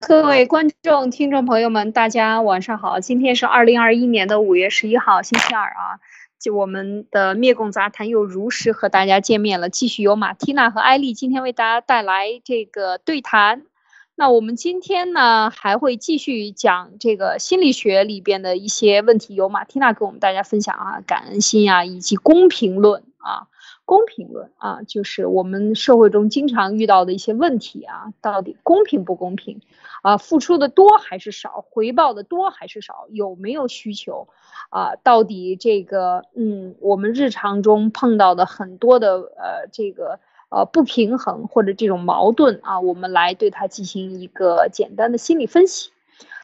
各位观众、听众朋友们，大家晚上好！今天是二零二一年的五月十一号，星期二啊。就我们的灭共杂谈又如实和大家见面了，继续由马缇娜和艾丽今天为大家带来这个对谈。那我们今天呢，还会继续讲这个心理学里边的一些问题，由马缇娜跟我们大家分享啊，感恩心啊，以及公平论啊。公平论啊，就是我们社会中经常遇到的一些问题啊，到底公平不公平啊？付出的多还是少？回报的多还是少？有没有需求啊？到底这个嗯，我们日常中碰到的很多的呃这个呃不平衡或者这种矛盾啊，我们来对它进行一个简单的心理分析。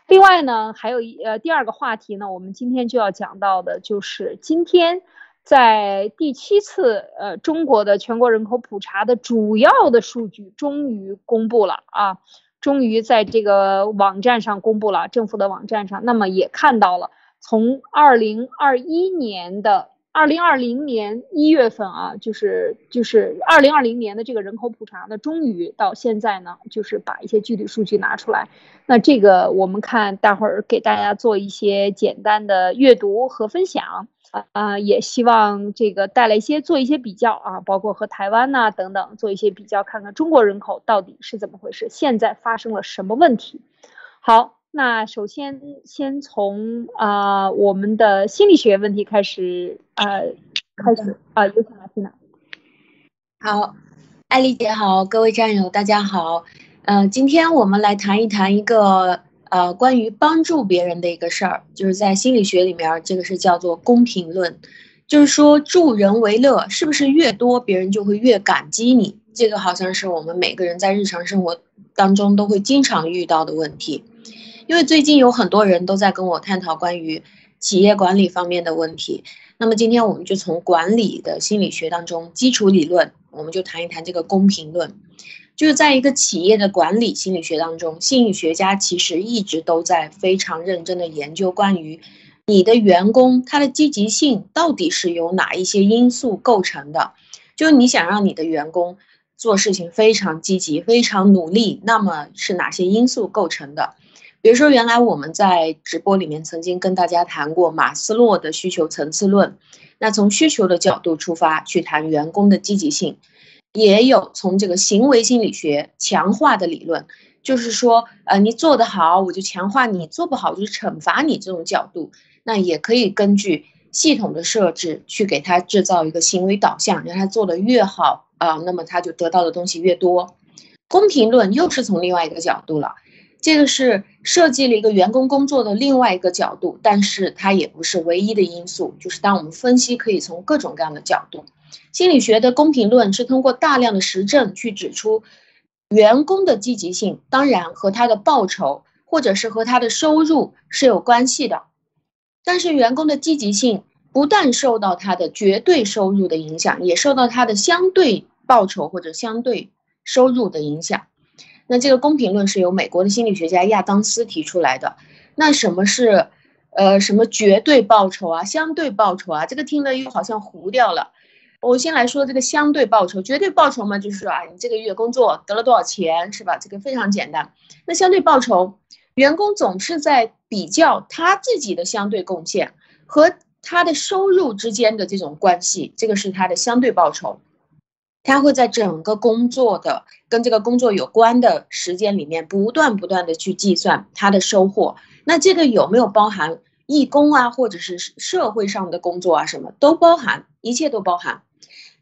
另外呢，还有一呃第二个话题呢，我们今天就要讲到的就是今天。在第七次呃中国的全国人口普查的主要的数据终于公布了啊，终于在这个网站上公布了，政府的网站上，那么也看到了，从二零二一年的二零二零年一月份啊，就是就是二零二零年的这个人口普查呢，终于到现在呢，就是把一些具体数据拿出来，那这个我们看，待会儿给大家做一些简单的阅读和分享。啊，也希望这个带来一些做一些比较啊，包括和台湾呐等等做一些比较，看看中国人口到底是怎么回事，现在发生了什么问题。好，那首先先从啊我们的心理学问题开始呃开始啊，有请来听娜。好，艾丽姐好，各位战友大家好，嗯，今天我们来谈一谈一个。呃，关于帮助别人的一个事儿，就是在心理学里面，这个是叫做公平论，就是说助人为乐，是不是越多别人就会越感激你？这个好像是我们每个人在日常生活当中都会经常遇到的问题。因为最近有很多人都在跟我探讨关于企业管理方面的问题，那么今天我们就从管理的心理学当中基础理论，我们就谈一谈这个公平论。就是在一个企业的管理心理学当中，心理学家其实一直都在非常认真的研究关于你的员工他的积极性到底是由哪一些因素构成的。就是你想让你的员工做事情非常积极、非常努力，那么是哪些因素构成的？比如说，原来我们在直播里面曾经跟大家谈过马斯洛的需求层次论，那从需求的角度出发去谈员工的积极性。也有从这个行为心理学强化的理论，就是说，呃，你做得好，我就强化你；做不好，就是惩罚你。这种角度，那也可以根据系统的设置去给他制造一个行为导向，让他做得越好啊，那么他就得到的东西越多。公平论又是从另外一个角度了，这个是设计了一个员工工作的另外一个角度，但是它也不是唯一的因素。就是当我们分析，可以从各种各样的角度。心理学的公平论是通过大量的实证去指出，员工的积极性当然和他的报酬或者是和他的收入是有关系的，但是员工的积极性不但受到他的绝对收入的影响，也受到他的相对报酬或者相对收入的影响。那这个公平论是由美国的心理学家亚当斯提出来的。那什么是呃什么绝对报酬啊，相对报酬啊？这个听了又好像糊掉了。我先来说这个相对报酬，绝对报酬嘛，就是说啊，你这个月工作得了多少钱，是吧？这个非常简单。那相对报酬，员工总是在比较他自己的相对贡献和他的收入之间的这种关系，这个是他的相对报酬。他会在整个工作的跟这个工作有关的时间里面，不断不断的去计算他的收获。那这个有没有包含义工啊，或者是社会上的工作啊，什么都包含，一切都包含。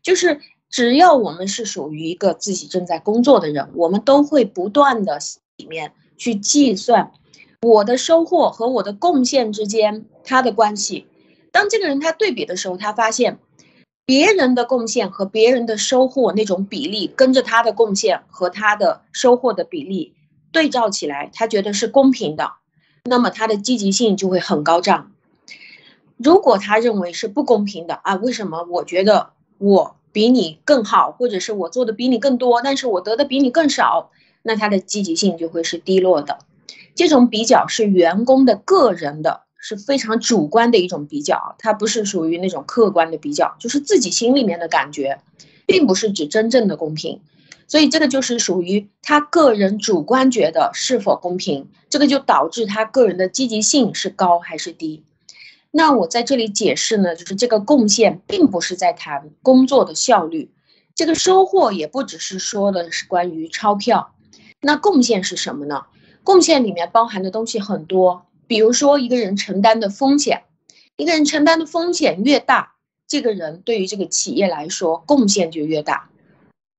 就是只要我们是属于一个自己正在工作的人，我们都会不断的里面去计算我的收获和我的贡献之间它的关系。当这个人他对比的时候，他发现别人的贡献和别人的收获那种比例跟着他的贡献和他的收获的比例对照起来，他觉得是公平的，那么他的积极性就会很高涨。如果他认为是不公平的啊，为什么？我觉得。我比你更好，或者是我做的比你更多，但是我得的比你更少，那他的积极性就会是低落的。这种比较是员工的个人的，是非常主观的一种比较，它不是属于那种客观的比较，就是自己心里面的感觉，并不是指真正的公平。所以这个就是属于他个人主观觉得是否公平，这个就导致他个人的积极性是高还是低。那我在这里解释呢，就是这个贡献并不是在谈工作的效率，这个收获也不只是说的是关于钞票。那贡献是什么呢？贡献里面包含的东西很多，比如说一个人承担的风险，一个人承担的风险越大，这个人对于这个企业来说贡献就越大。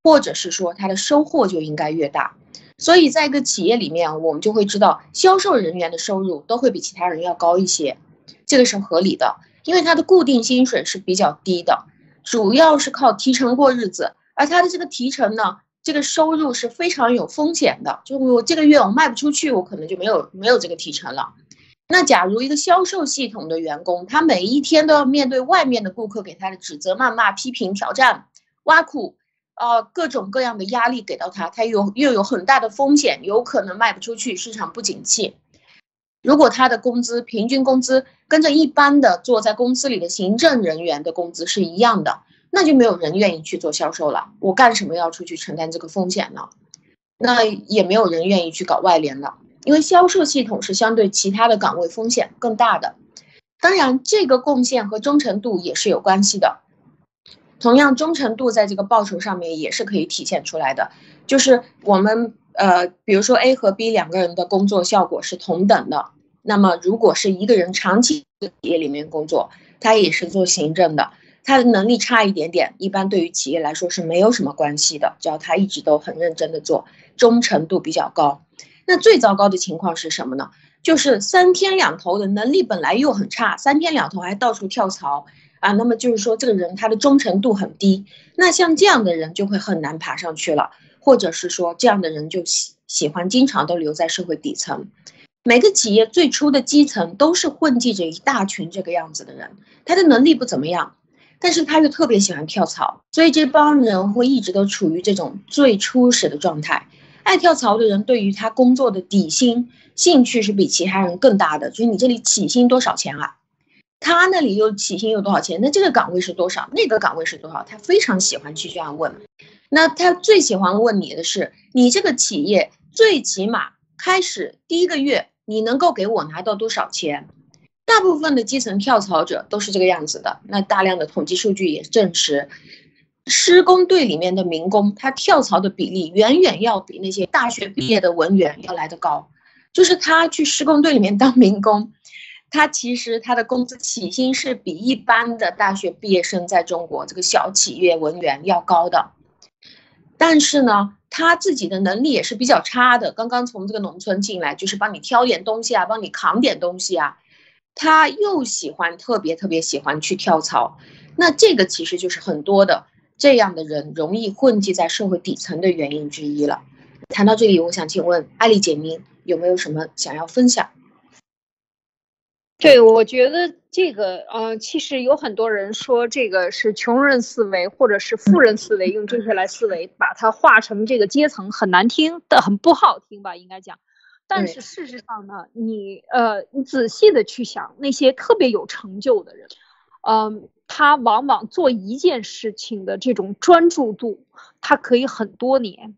或者是说他的收获就应该越大，所以在一个企业里面，我们就会知道销售人员的收入都会比其他人要高一些，这个是合理的，因为他的固定薪水是比较低的，主要是靠提成过日子，而他的这个提成呢，这个收入是非常有风险的，就我这个月我卖不出去，我可能就没有没有这个提成了。那假如一个销售系统的员工，他每一天都要面对外面的顾客给他的指责、谩骂、批评、挑战、挖苦。呃，各种各样的压力给到他，他有又有很大的风险，有可能卖不出去，市场不景气。如果他的工资平均工资跟着一般的坐在公司里的行政人员的工资是一样的，那就没有人愿意去做销售了。我干什么要出去承担这个风险呢？那也没有人愿意去搞外联了，因为销售系统是相对其他的岗位风险更大的。当然，这个贡献和忠诚度也是有关系的。同样，忠诚度在这个报酬上面也是可以体现出来的。就是我们呃，比如说 A 和 B 两个人的工作效果是同等的，那么如果是一个人长期在企业里面工作，他也是做行政的，他的能力差一点点，一般对于企业来说是没有什么关系的，只要他一直都很认真的做，忠诚度比较高。那最糟糕的情况是什么呢？就是三天两头的能力本来又很差，三天两头还到处跳槽。啊，那么就是说，这个人他的忠诚度很低，那像这样的人就会很难爬上去了，或者是说，这样的人就喜喜欢经常都留在社会底层。每个企业最初的基层都是混迹着一大群这个样子的人，他的能力不怎么样，但是他又特别喜欢跳槽，所以这帮人会一直都处于这种最初始的状态。爱跳槽的人对于他工作的底薪兴趣是比其他人更大的，就是你这里起薪多少钱啊？他那里又起薪有多少钱？那这个岗位是多少？那个岗位是多少？他非常喜欢去这样问。那他最喜欢问你的是，你这个企业最起码开始第一个月你能够给我拿到多少钱？大部分的基层跳槽者都是这个样子的。那大量的统计数据也证实，施工队里面的民工他跳槽的比例远远要比那些大学毕业的文员要来得高。就是他去施工队里面当民工。他其实他的工资起薪是比一般的大学毕业生在中国这个小企业文员要高的，但是呢，他自己的能力也是比较差的。刚刚从这个农村进来，就是帮你挑点东西啊，帮你扛点东西啊，他又喜欢特别特别喜欢去跳槽，那这个其实就是很多的这样的人容易混迹在社会底层的原因之一了。谈到这里，我想请问艾丽姐，您有没有什么想要分享？对，我觉得这个，呃，其实有很多人说这个是穷人思维，或者是富人思维，用这些来思维，把它化成这个阶层，很难听的，很不好听吧，应该讲。但是事实上呢，你，呃，你仔细的去想，那些特别有成就的人，嗯，他往往做一件事情的这种专注度，他可以很多年。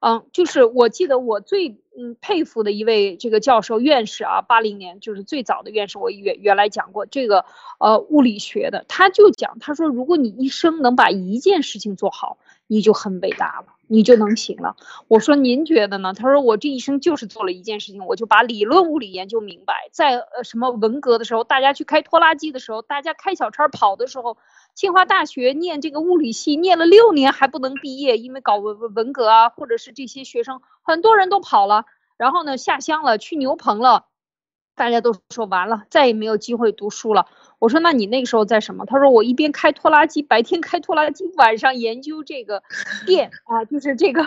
嗯，就是我记得我最嗯佩服的一位这个教授院士啊，八零年就是最早的院士，我原原来讲过这个呃物理学的，他就讲他说，如果你一生能把一件事情做好，你就很伟大了，你就能行了。我说您觉得呢？他说我这一生就是做了一件事情，我就把理论物理研究明白，在呃什么文革的时候，大家去开拖拉机的时候，大家开小差跑的时候。清华大学念这个物理系，念了六年还不能毕业，因为搞文文文革啊，或者是这些学生很多人都跑了，然后呢下乡了，去牛棚了，大家都说完了，再也没有机会读书了。我说那你那个时候在什么？他说我一边开拖拉机，白天开拖拉机，晚上研究这个电啊，就是这个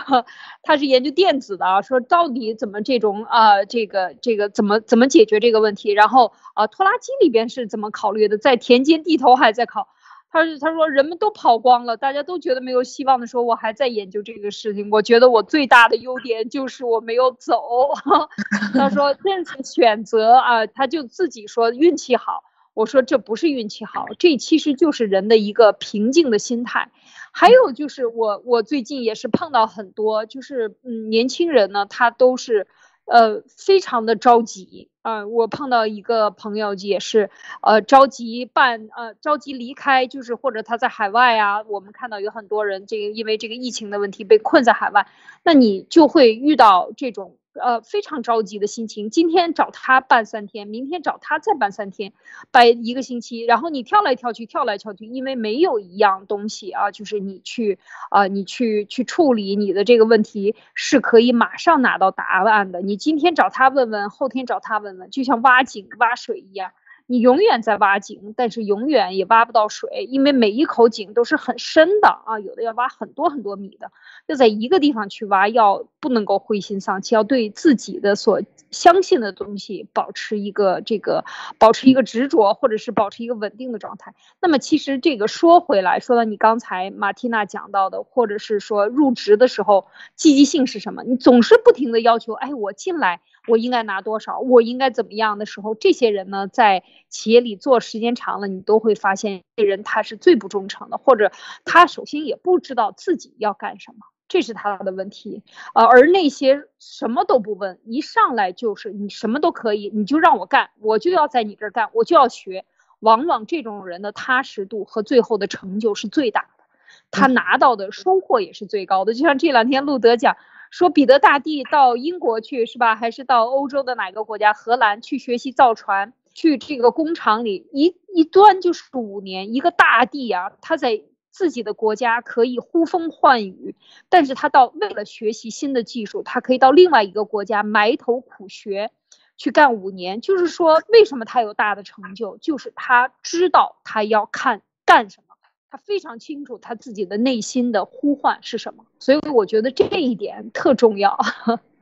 他是研究电子的啊，说到底怎么这种啊这个这个怎么怎么解决这个问题？然后啊拖拉机里边是怎么考虑的？在田间地头还在考。他说：“他说人们都跑光了，大家都觉得没有希望的时候，我还在研究这个事情。我觉得我最大的优点就是我没有走。”他说：“这次选择啊，他就自己说运气好。”我说：“这不是运气好，这其实就是人的一个平静的心态。还有就是我我最近也是碰到很多，就是嗯年轻人呢，他都是呃非常的着急啊。我碰到一个朋友也是呃着急办呃着急离开，就是或者他在海外啊，我们看到有很多人这个因为这个疫情的问题被困在海外，那你就会遇到这种。呃，非常着急的心情。今天找他办三天，明天找他再办三天，办一个星期。然后你跳来跳去，跳来跳去，因为没有一样东西啊，就是你去啊，你去去处理你的这个问题是可以马上拿到答案的。你今天找他问问，后天找他问问，就像挖井挖水一样。你永远在挖井，但是永远也挖不到水，因为每一口井都是很深的啊，有的要挖很多很多米的。要在一个地方去挖，要不能够灰心丧气，要对自己的所相信的东西保持一个这个，保持一个执着，或者是保持一个稳定的状态。那么其实这个说回来，说到你刚才马蒂娜讲到的，或者是说入职的时候积极性是什么？你总是不停的要求，哎，我进来。我应该拿多少？我应该怎么样的时候？这些人呢，在企业里做时间长了，你都会发现，这人他是最不忠诚的，或者他首先也不知道自己要干什么，这是他的问题。呃，而那些什么都不问，一上来就是你什么都可以，你就让我干，我就要在你这儿干，我就要学。往往这种人的踏实度和最后的成就是最大的，他拿到的收获也是最高的。就像这两天路德讲。说彼得大帝到英国去是吧？还是到欧洲的哪个国家？荷兰去学习造船，去这个工厂里一一端就是五年。一个大帝啊，他在自己的国家可以呼风唤雨，但是他到为了学习新的技术，他可以到另外一个国家埋头苦学，去干五年。就是说，为什么他有大的成就？就是他知道他要看干什么。他非常清楚他自己的内心的呼唤是什么，所以我觉得这一点特重要。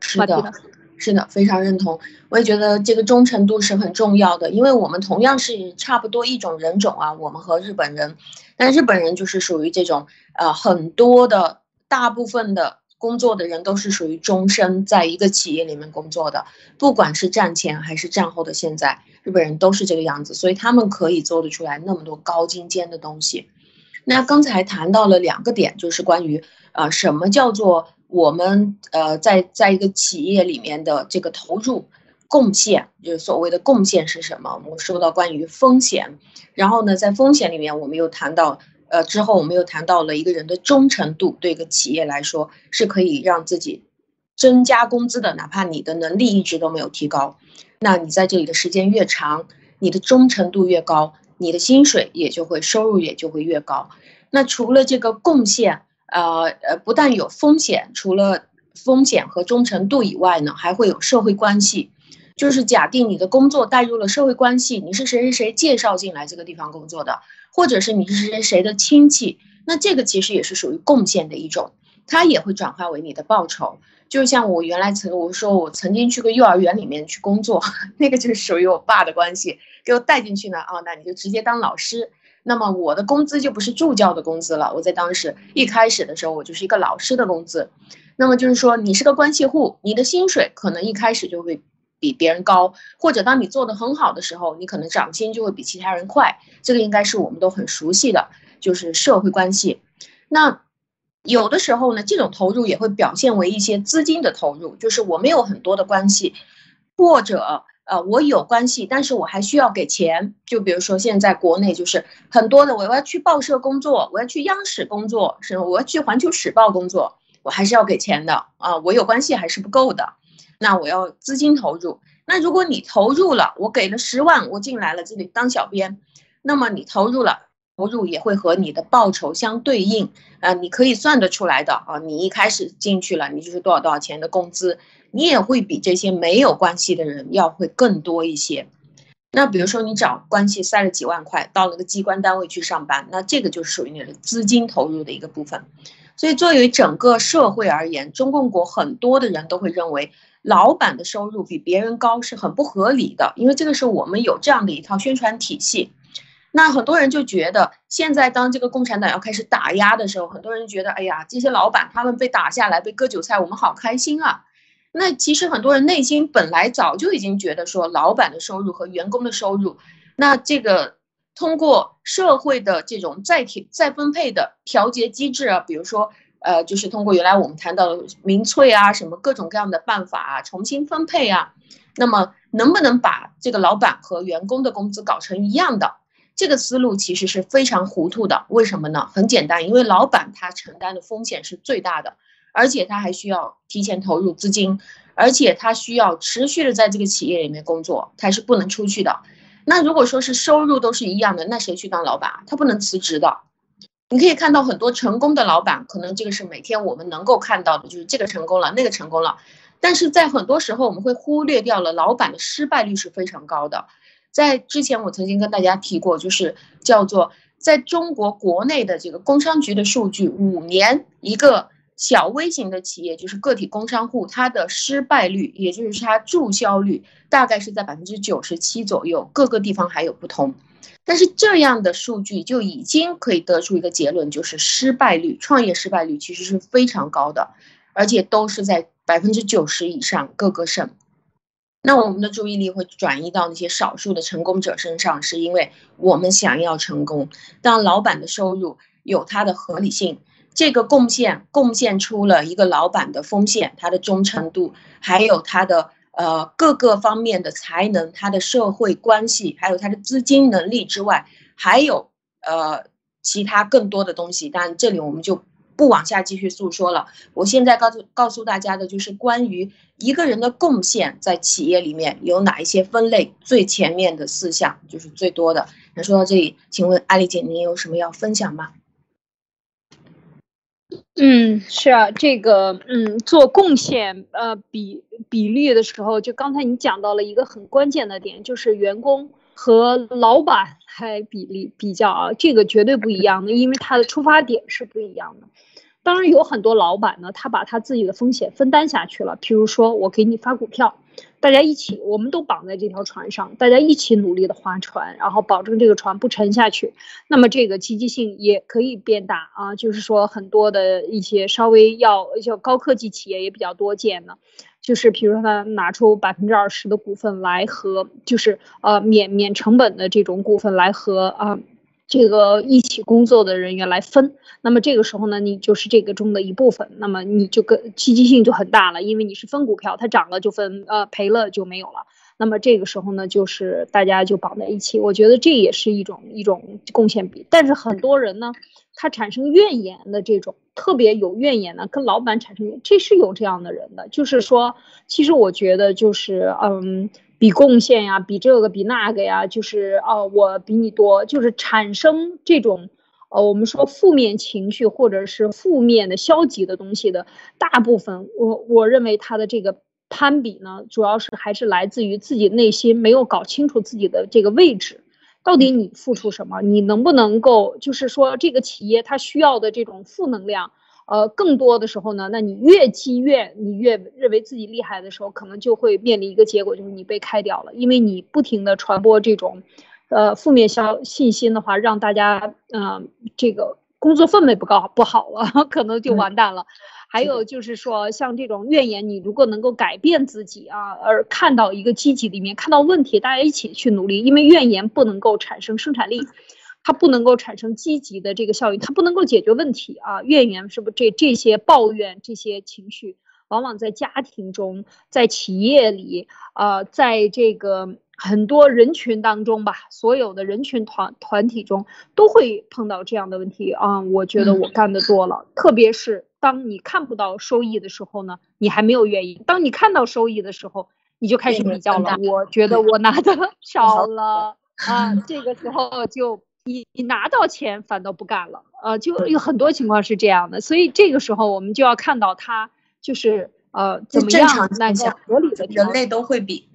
是的，是的，非常认同。我也觉得这个忠诚度是很重要的，因为我们同样是差不多一种人种啊，我们和日本人，但日本人就是属于这种呃，很多的大部分的工作的人都是属于终身在一个企业里面工作的，不管是战前还是战后的现在，日本人都是这个样子，所以他们可以做得出来那么多高精尖的东西。那刚才谈到了两个点，就是关于呃什么叫做我们呃在在一个企业里面的这个投入贡献，就是所谓的贡献是什么？我们说到关于风险，然后呢，在风险里面，我们又谈到呃之后我们又谈到了一个人的忠诚度，对一个企业来说是可以让自己增加工资的，哪怕你的能力一直都没有提高，那你在这里的时间越长，你的忠诚度越高。你的薪水也就会收入也就会越高。那除了这个贡献，呃呃，不但有风险，除了风险和忠诚度以外呢，还会有社会关系。就是假定你的工作带入了社会关系，你是谁谁谁介绍进来这个地方工作的，或者是你是谁谁谁的亲戚，那这个其实也是属于贡献的一种，它也会转化为你的报酬。就像我原来曾我说我曾经去过幼儿园里面去工作，那个就是属于我爸的关系。给我带进去呢，哦，那你就直接当老师，那么我的工资就不是助教的工资了。我在当时一开始的时候，我就是一个老师的工资，那么就是说你是个关系户，你的薪水可能一开始就会比别人高，或者当你做的很好的时候，你可能涨薪就会比其他人快。这个应该是我们都很熟悉的，就是社会关系。那有的时候呢，这种投入也会表现为一些资金的投入，就是我没有很多的关系，或者。呃，我有关系，但是我还需要给钱。就比如说，现在国内就是很多的，我要去报社工作，我要去央视工作，是我要去环球时报工作，我还是要给钱的啊。我有关系还是不够的，那我要资金投入。那如果你投入了，我给了十万，我进来了这里当小编，那么你投入了，投入也会和你的报酬相对应啊，你可以算得出来的啊。你一开始进去了，你就是多少多少钱的工资。你也会比这些没有关系的人要会更多一些。那比如说你找关系塞了几万块，到了个机关单位去上班，那这个就属于你的资金投入的一个部分。所以作为整个社会而言，中共国很多的人都会认为，老板的收入比别人高是很不合理的，因为这个是我们有这样的一套宣传体系。那很多人就觉得，现在当这个共产党要开始打压的时候，很多人觉得，哎呀，这些老板他们被打下来，被割韭菜，我们好开心啊。那其实很多人内心本来早就已经觉得说，老板的收入和员工的收入，那这个通过社会的这种再调再分配的调节机制啊，比如说，呃，就是通过原来我们谈到的民粹啊，什么各种各样的办法啊，重新分配啊，那么能不能把这个老板和员工的工资搞成一样的？这个思路其实是非常糊涂的。为什么呢？很简单，因为老板他承担的风险是最大的，而且他还需要提前投入资金，而且他需要持续的在这个企业里面工作，他是不能出去的。那如果说是收入都是一样的，那谁去当老板啊？他不能辞职的。你可以看到很多成功的老板，可能这个是每天我们能够看到的，就是这个成功了，那个成功了。但是在很多时候，我们会忽略掉了老板的失败率是非常高的。在之前我曾经跟大家提过，就是叫做在中国国内的这个工商局的数据，五年一个。小微型的企业就是个体工商户，它的失败率，也就是它注销率，大概是在百分之九十七左右。各个地方还有不同，但是这样的数据就已经可以得出一个结论，就是失败率，创业失败率其实是非常高的，而且都是在百分之九十以上。各个省，那我们的注意力会转移到那些少数的成功者身上，是因为我们想要成功。当老板的收入有它的合理性。这个贡献贡献出了一个老板的风险，他的忠诚度，还有他的呃各个方面的才能，他的社会关系，还有他的资金能力之外，还有呃其他更多的东西。但这里我们就不往下继续诉说了。我现在告诉告诉大家的就是关于一个人的贡献在企业里面有哪一些分类，最前面的四项就是最多的。那说到这里，请问艾丽姐，您有什么要分享吗？嗯，是啊，这个嗯，做贡献呃比比例的时候，就刚才你讲到了一个很关键的点，就是员工和老板还比例比较啊，这个绝对不一样的，因为他的出发点是不一样的。当然有很多老板呢，他把他自己的风险分担下去了，譬如说我给你发股票。大家一起，我们都绑在这条船上，大家一起努力的划船，然后保证这个船不沉下去。那么这个积极性也可以变大啊，就是说很多的一些稍微要要高科技企业也比较多见的，就是比如说他拿出百分之二十的股份来和，就是呃免免成本的这种股份来和啊。这个一起工作的人员来分，那么这个时候呢，你就是这个中的一部分，那么你就跟积极性就很大了，因为你是分股票，它涨了就分，呃，赔了就没有了。那么这个时候呢，就是大家就绑在一起，我觉得这也是一种一种贡献比。但是很多人呢，他产生怨言的这种特别有怨言的，跟老板产生怨，这是有这样的人的，就是说，其实我觉得就是嗯。比贡献呀，比这个比那个呀，就是哦，我比你多，就是产生这种，呃，我们说负面情绪或者是负面的消极的东西的大部分，我我认为他的这个攀比呢，主要是还是来自于自己内心没有搞清楚自己的这个位置，到底你付出什么，你能不能够，就是说这个企业它需要的这种负能量。呃，更多的时候呢，那你越积越，你越认为自己厉害的时候，可能就会面临一个结果，就是你被开掉了，因为你不停的传播这种，呃，负面消信心的话，让大家，嗯，这个工作氛围不高不好了，可能就完蛋了。还有就是说，像这种怨言，你如果能够改变自己啊，而看到一个积极里面，看到问题，大家一起去努力，因为怨言不能够产生生产力。它不能够产生积极的这个效应，它不能够解决问题啊！怨言是不这这些抱怨这些情绪，往往在家庭中，在企业里，呃，在这个很多人群当中吧，所有的人群团团体中都会碰到这样的问题啊！我觉得我干的多了，特别是当你看不到收益的时候呢，你还没有怨言；当你看到收益的时候，你就开始比较了。我觉得我拿的少了 啊，这个时候就。你你拿到钱反倒不干了，呃，就有很多情况是这样的，所以这个时候我们就要看到他就是呃怎么样那个合理的人类都会比，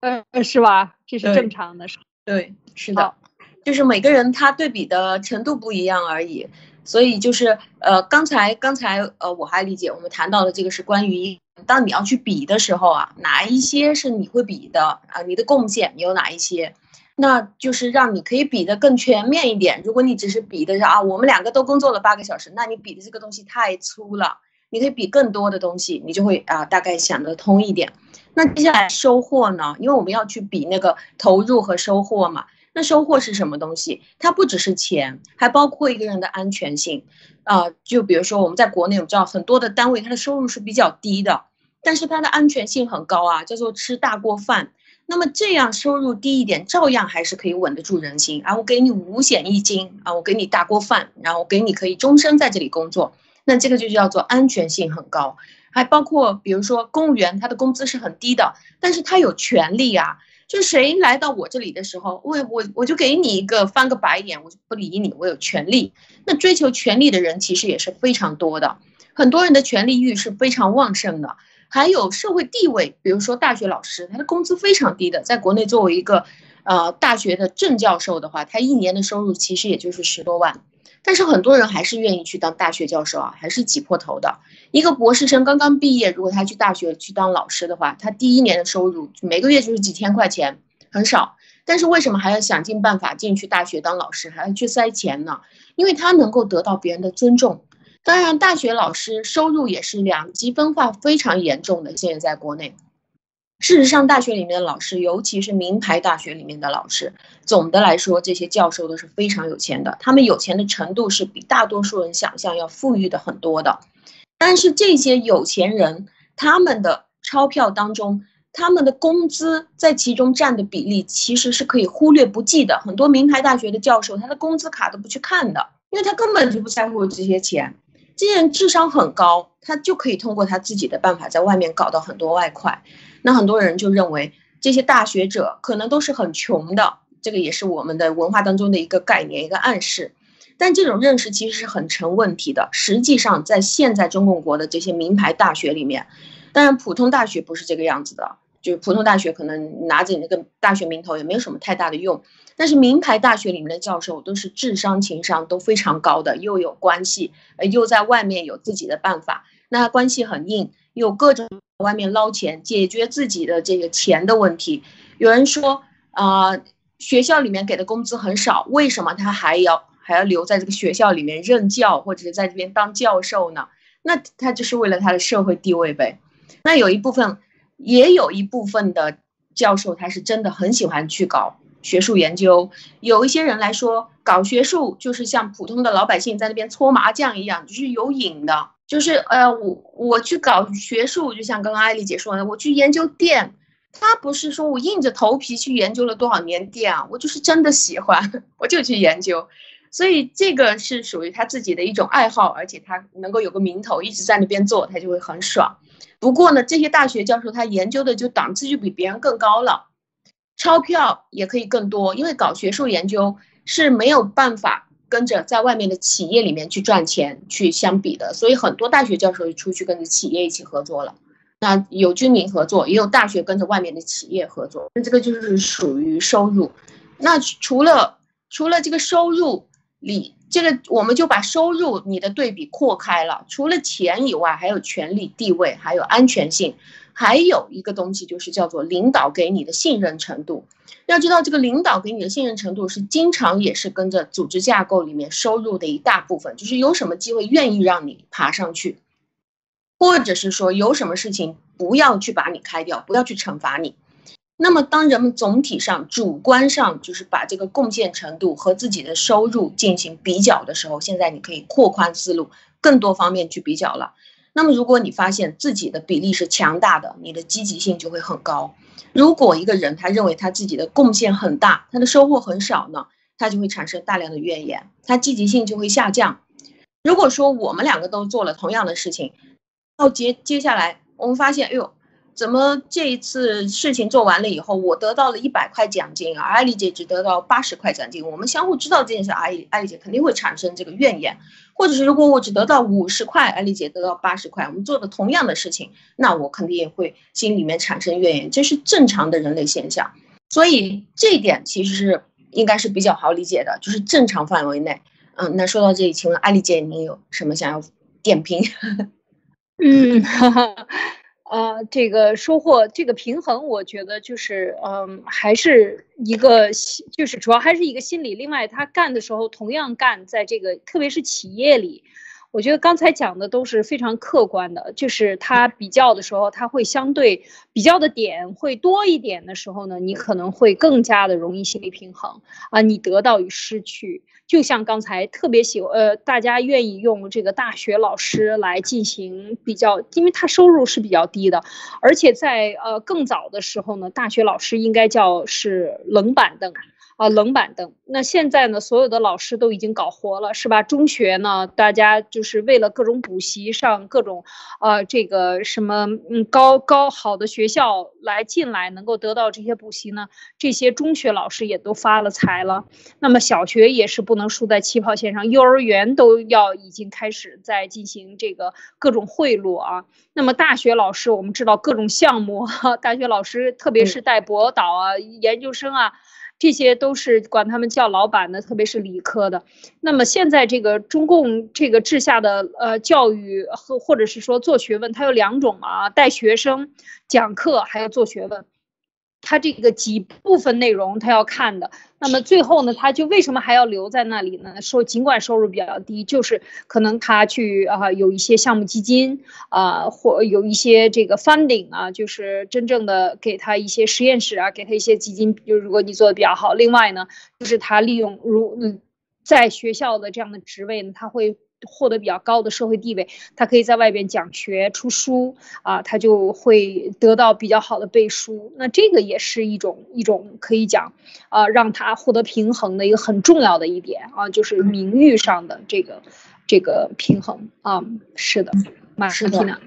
呃是吧？这是正常的，对，是的，就是每个人他对比的程度不一样而已，所以就是呃刚才刚才呃我还理解我们谈到的这个是关于当你要去比的时候啊，哪一些是你会比的啊？你的贡献有哪一些？那就是让你可以比的更全面一点。如果你只是比的是啊，我们两个都工作了八个小时，那你比的这个东西太粗了。你可以比更多的东西，你就会啊大概想得通一点。那接下来收获呢？因为我们要去比那个投入和收获嘛。那收获是什么东西？它不只是钱，还包括一个人的安全性。啊，就比如说我们在国内，我们知道很多的单位，它的收入是比较低的，但是它的安全性很高啊，叫做吃大锅饭。那么这样收入低一点，照样还是可以稳得住人心啊！我给你五险一金啊，我给你大锅饭，然后我给你可以终身在这里工作，那这个就叫做安全性很高。还包括比如说公务员，他的工资是很低的，但是他有权利啊。就谁来到我这里的时候，我我我就给你一个翻个白眼，我就不理你，我有权利。那追求权利的人其实也是非常多的，很多人的权利欲是非常旺盛的。还有社会地位，比如说大学老师，他的工资非常低的，在国内作为一个，呃，大学的正教授的话，他一年的收入其实也就是十多万，但是很多人还是愿意去当大学教授啊，还是挤破头的。一个博士生刚刚毕业，如果他去大学去当老师的话，他第一年的收入每个月就是几千块钱，很少。但是为什么还要想尽办法进去大学当老师，还要去塞钱呢？因为他能够得到别人的尊重。当然，大学老师收入也是两极分化非常严重的。现在在国内，事实上，大学里面的老师，尤其是名牌大学里面的老师，总的来说，这些教授都是非常有钱的。他们有钱的程度是比大多数人想象要富裕的很多的。但是这些有钱人，他们的钞票当中，他们的工资在其中占的比例，其实是可以忽略不计的。很多名牌大学的教授，他的工资卡都不去看的，因为他根本就不在乎这些钱。这些人智商很高，他就可以通过他自己的办法在外面搞到很多外快。那很多人就认为这些大学者可能都是很穷的，这个也是我们的文化当中的一个概念、一个暗示。但这种认识其实是很成问题的。实际上，在现在中共国的这些名牌大学里面，当然普通大学不是这个样子的，就普通大学可能拿着你那个大学名头也没有什么太大的用。但是名牌大学里面的教授都是智商、情商都非常高的，又有关系，呃，又在外面有自己的办法，那关系很硬，有各种外面捞钱，解决自己的这个钱的问题。有人说啊，学校里面给的工资很少，为什么他还要还要留在这个学校里面任教，或者是在这边当教授呢？那他就是为了他的社会地位呗。那有一部分，也有一部分的教授，他是真的很喜欢去搞。学术研究，有一些人来说，搞学术就是像普通的老百姓在那边搓麻将一样，就是有瘾的。就是呃，我我去搞学术，就像刚刚艾丽姐说的，我去研究电，他不是说我硬着头皮去研究了多少年电啊，我就是真的喜欢，我就去研究。所以这个是属于他自己的一种爱好，而且他能够有个名头，一直在那边做，他就会很爽。不过呢，这些大学教授他研究的就档次就比别人更高了。钞票也可以更多，因为搞学术研究是没有办法跟着在外面的企业里面去赚钱去相比的，所以很多大学教授出去跟着企业一起合作了。那有居民合作，也有大学跟着外面的企业合作，那这个就是属于收入。那除了除了这个收入里，这个我们就把收入你的对比扩开了，除了钱以外，还有权力、地位，还有安全性。还有一个东西就是叫做领导给你的信任程度。要知道，这个领导给你的信任程度是经常也是跟着组织架构里面收入的一大部分。就是有什么机会愿意让你爬上去，或者是说有什么事情不要去把你开掉，不要去惩罚你。那么，当人们总体上主观上就是把这个贡献程度和自己的收入进行比较的时候，现在你可以扩宽思路，更多方面去比较了。那么，如果你发现自己的比例是强大的，你的积极性就会很高。如果一个人他认为他自己的贡献很大，他的收获很少呢，他就会产生大量的怨言，他积极性就会下降。如果说我们两个都做了同样的事情，到接接下来我们发现，哎呦。怎么这一次事情做完了以后，我得到了一百块奖金，而艾丽姐只得到八十块奖金？我们相互知道这件事，艾丽艾丽姐肯定会产生这个怨言，或者是如果我只得到五十块，艾丽姐得到八十块，我们做的同样的事情，那我肯定也会心里面产生怨言，这是正常的人类现象。所以这一点其实是应该是比较好理解的，就是正常范围内。嗯，那说到这里，请问艾丽姐，你有什么想要点评？嗯。呃，这个收获，这个平衡，我觉得就是，嗯，还是一个，就是主要还是一个心理。另外，他干的时候同样干，在这个特别是企业里，我觉得刚才讲的都是非常客观的，就是他比较的时候，他会相对比较的点会多一点的时候呢，你可能会更加的容易心理平衡啊，你得到与失去。就像刚才特别喜呃，大家愿意用这个大学老师来进行比较，因为他收入是比较低的，而且在呃更早的时候呢，大学老师应该叫是冷板凳。啊，冷板凳。那现在呢，所有的老师都已经搞活了，是吧？中学呢，大家就是为了各种补习，上各种，呃，这个什么，嗯，高高好的学校来进来，能够得到这些补习呢？这些中学老师也都发了财了。那么小学也是不能输在起跑线上，幼儿园都要已经开始在进行这个各种贿赂啊。那么大学老师，我们知道各种项目，大学老师特别是带博导啊、研究生啊。这些都是管他们叫老板的，特别是理科的。那么现在这个中共这个治下的呃教育和或者是说做学问，它有两种啊，带学生、讲课，还有做学问。他这个几部分内容他要看的，那么最后呢，他就为什么还要留在那里呢？说尽管收入比较低，就是可能他去啊有一些项目基金啊，或有一些这个 funding 啊，就是真正的给他一些实验室啊，给他一些基金。就如果你做的比较好，另外呢，就是他利用如嗯在学校的这样的职位呢，他会。获得比较高的社会地位，他可以在外边讲学出书啊，他就会得到比较好的背书。那这个也是一种一种可以讲啊，让他获得平衡的一个很重要的一点啊，就是名誉上的这个这个平衡啊。是的，马是的。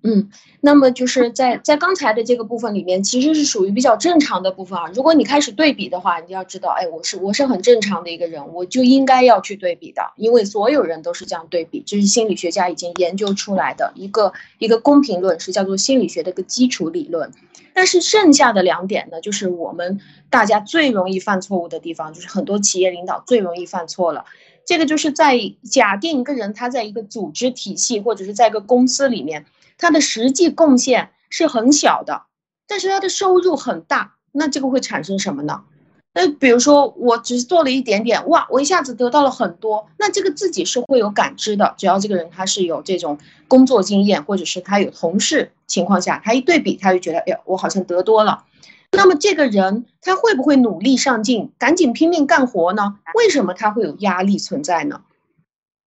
嗯，那么就是在在刚才的这个部分里面，其实是属于比较正常的部分啊。如果你开始对比的话，你要知道，哎，我是我是很正常的一个人，我就应该要去对比的，因为所有人都是这样对比，这是心理学家已经研究出来的一个一个公平论，是叫做心理学的一个基础理论。但是剩下的两点呢，就是我们大家最容易犯错误的地方，就是很多企业领导最容易犯错了。这个就是在假定一个人他在一个组织体系或者是在一个公司里面。他的实际贡献是很小的，但是他的收入很大，那这个会产生什么呢？那比如说我只是做了一点点，哇，我一下子得到了很多，那这个自己是会有感知的。只要这个人他是有这种工作经验，或者是他有同事情况下，他一对比，他就觉得，哎呀，我好像得多了。那么这个人他会不会努力上进，赶紧拼命干活呢？为什么他会有压力存在呢？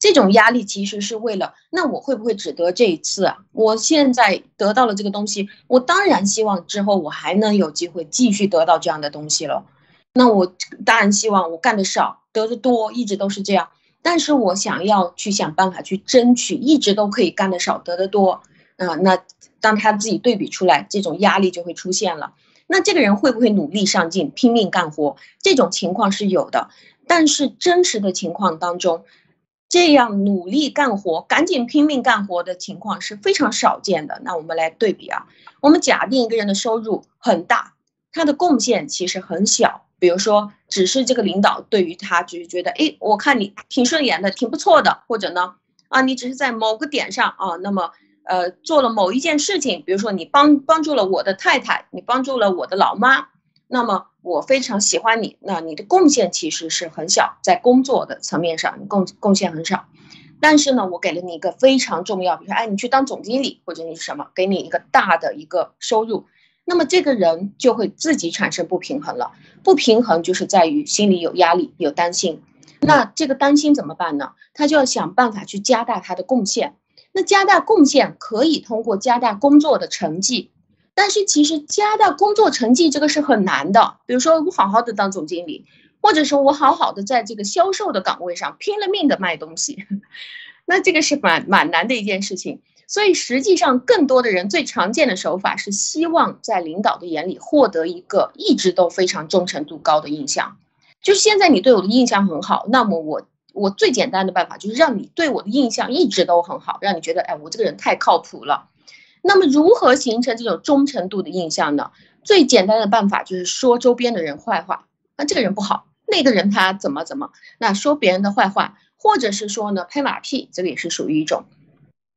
这种压力其实是为了，那我会不会只得这一次啊？我现在得到了这个东西，我当然希望之后我还能有机会继续得到这样的东西了。那我当然希望我干的少，得的多，一直都是这样。但是我想要去想办法去争取，一直都可以干的少，得的多。啊，那当他自己对比出来，这种压力就会出现了。那这个人会不会努力上进，拼命干活？这种情况是有的，但是真实的情况当中。这样努力干活、赶紧拼命干活的情况是非常少见的。那我们来对比啊，我们假定一个人的收入很大，他的贡献其实很小。比如说，只是这个领导对于他只是觉得，哎，我看你挺顺眼的，挺不错的。或者呢，啊，你只是在某个点上啊，那么呃做了某一件事情，比如说你帮帮助了我的太太，你帮助了我的老妈。那么我非常喜欢你，那你的贡献其实是很小，在工作的层面上，你贡贡献很少。但是呢，我给了你一个非常重要，比如说，哎，你去当总经理，或者你是什么，给你一个大的一个收入，那么这个人就会自己产生不平衡了。不平衡就是在于心里有压力、有担心。那这个担心怎么办呢？他就要想办法去加大他的贡献。那加大贡献可以通过加大工作的成绩。但是其实加大工作成绩这个是很难的。比如说我好好的当总经理，或者说我好好的在这个销售的岗位上拼了命的卖东西，那这个是蛮蛮难的一件事情。所以实际上更多的人最常见的手法是希望在领导的眼里获得一个一直都非常忠诚度高的印象。就现在你对我的印象很好，那么我我最简单的办法就是让你对我的印象一直都很好，让你觉得哎我这个人太靠谱了。那么如何形成这种忠诚度的印象呢？最简单的办法就是说周边的人坏话，那这个人不好，那个人他怎么怎么，那说别人的坏话，或者是说呢拍马屁，这个也是属于一种。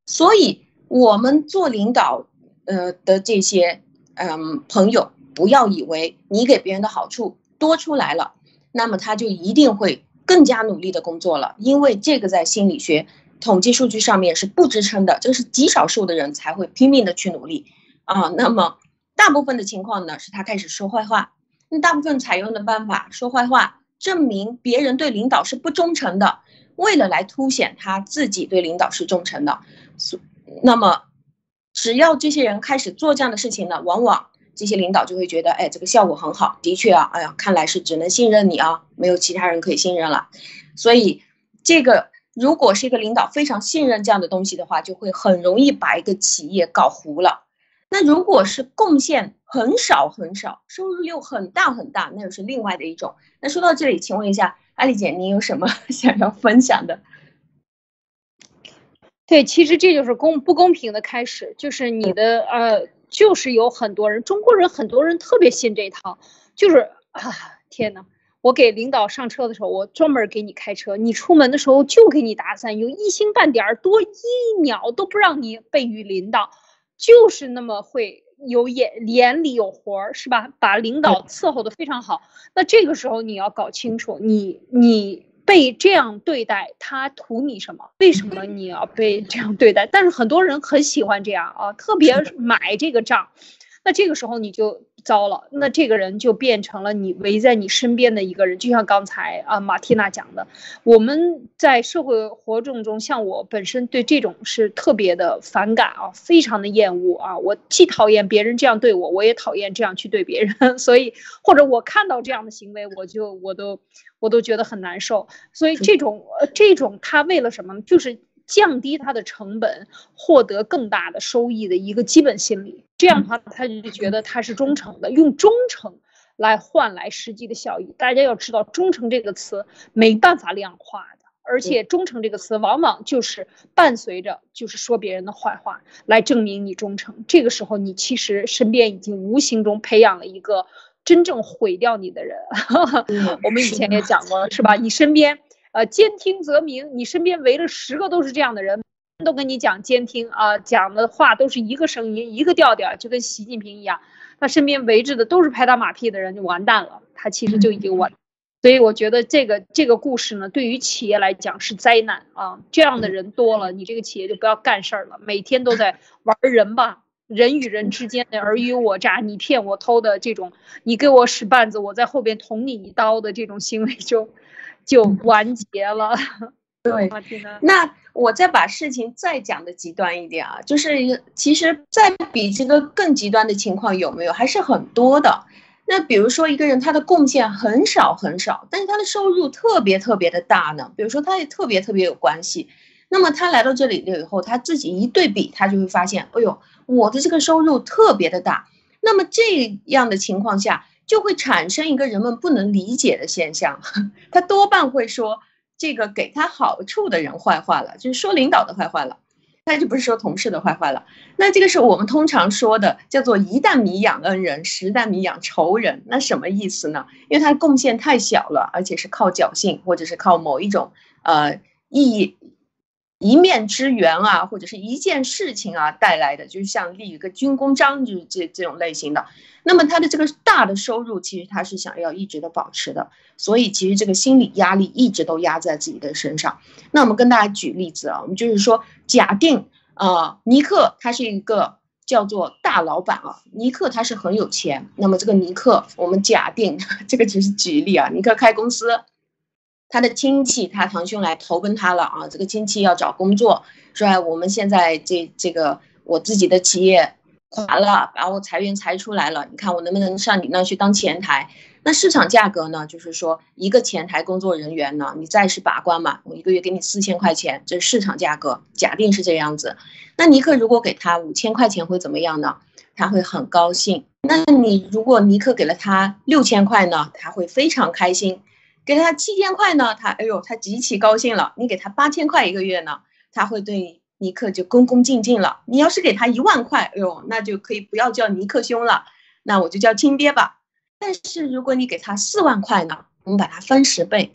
所以，我们做领导，呃的这些嗯朋友，不要以为你给别人的好处多出来了，那么他就一定会更加努力的工作了，因为这个在心理学。统计数据上面是不支撑的，这个是极少数的人才会拼命的去努力啊。那么大部分的情况呢，是他开始说坏话。那大部分采用的办法说坏话，证明别人对领导是不忠诚的，为了来凸显他自己对领导是忠诚的。那么只要这些人开始做这样的事情呢，往往。这些领导就会觉得，哎，这个效果很好，的确啊，哎呀，看来是只能信任你啊，没有其他人可以信任了。所以，这个如果是一个领导非常信任这样的东西的话，就会很容易把一个企业搞糊了。那如果是贡献很少很少，收入又很大很大，那又是另外的一种。那说到这里，请问一下，艾丽姐，您有什么 想要分享的？对，其实这就是公不公平的开始，就是你的呃。就是有很多人，中国人很多人特别信这一套，就是啊，天呐，我给领导上车的时候，我专门给你开车，你出门的时候就给你打伞，有一星半点儿多一秒都不让你被雨淋到，就是那么会有眼眼里有活儿，是吧？把领导伺候的非常好，那这个时候你要搞清楚，你你。被这样对待，他图你什么？为什么你要被这样对待？但是很多人很喜欢这样啊，特别买这个账。那这个时候你就糟了，那这个人就变成了你围在你身边的一个人，就像刚才啊马蒂娜讲的，我们在社会活动中，像我本身对这种是特别的反感啊，非常的厌恶啊，我既讨厌别人这样对我，我也讨厌这样去对别人，所以或者我看到这样的行为，我就我都我都觉得很难受，所以这种呃这种他为了什么，就是。降低它的成本，获得更大的收益的一个基本心理，这样的话他就觉得他是忠诚的，用忠诚来换来实际的效益。大家要知道，忠诚这个词没办法量化的，而且忠诚这个词往往就是伴随着就是说别人的坏话来证明你忠诚。这个时候，你其实身边已经无形中培养了一个真正毁掉你的人。我们以前也讲过，是吧？你身边。呃，兼听则明，你身边围了十个都是这样的人，都跟你讲监听啊，讲的话都是一个声音，一个调调，就跟习近平一样，他身边围着的都是拍他马屁的人，就完蛋了，他其实就已经完。所以我觉得这个这个故事呢，对于企业来讲是灾难啊，这样的人多了，你这个企业就不要干事儿了，每天都在玩人吧，人与人之间的尔虞我诈，你骗我偷的这种，你给我使绊子，我在后边捅你一刀的这种行为就。就完结了。对，那我再把事情再讲的极端一点啊，就是其实再比这个更极端的情况有没有？还是很多的。那比如说一个人他的贡献很少很少，但是他的收入特别特别的大呢。比如说他也特别特别有关系，那么他来到这里了以后，他自己一对比，他就会发现，哎呦，我的这个收入特别的大。那么这样的情况下。就会产生一个人们不能理解的现象，他多半会说这个给他好处的人坏话了，就是说领导的坏话了，那就不是说同事的坏话了。那这个是我们通常说的叫做一担米养恩人，十担米养仇人。那什么意思呢？因为他贡献太小了，而且是靠侥幸或者是靠某一种呃意义。一面之缘啊，或者是一件事情啊带来的，就是像立一个军功章，就是这这种类型的。那么他的这个大的收入，其实他是想要一直的保持的，所以其实这个心理压力一直都压在自己的身上。那我们跟大家举例子啊，我们就是说，假定啊，尼克他是一个叫做大老板啊，尼克他是很有钱。那么这个尼克，我们假定 这个只是举例啊，尼克开公司。他的亲戚，他堂兄来投奔他了啊！这个亲戚要找工作，说，我们现在这这个我自己的企业垮了，把我裁员裁出来了，你看我能不能上你那去当前台？那市场价格呢？就是说一个前台工作人员呢，你暂时把关嘛，我一个月给你四千块钱，这是市场价格，假定是这样子。那尼克如果给他五千块钱会怎么样呢？他会很高兴。那你如果尼克给了他六千块呢？他会非常开心。给他七千块呢，他哎呦，他极其高兴了。你给他八千块一个月呢，他会对尼克就恭恭敬敬了。你要是给他一万块，哎呦，那就可以不要叫尼克兄了，那我就叫亲爹吧。但是如果你给他四万块呢，我们把它翻十倍，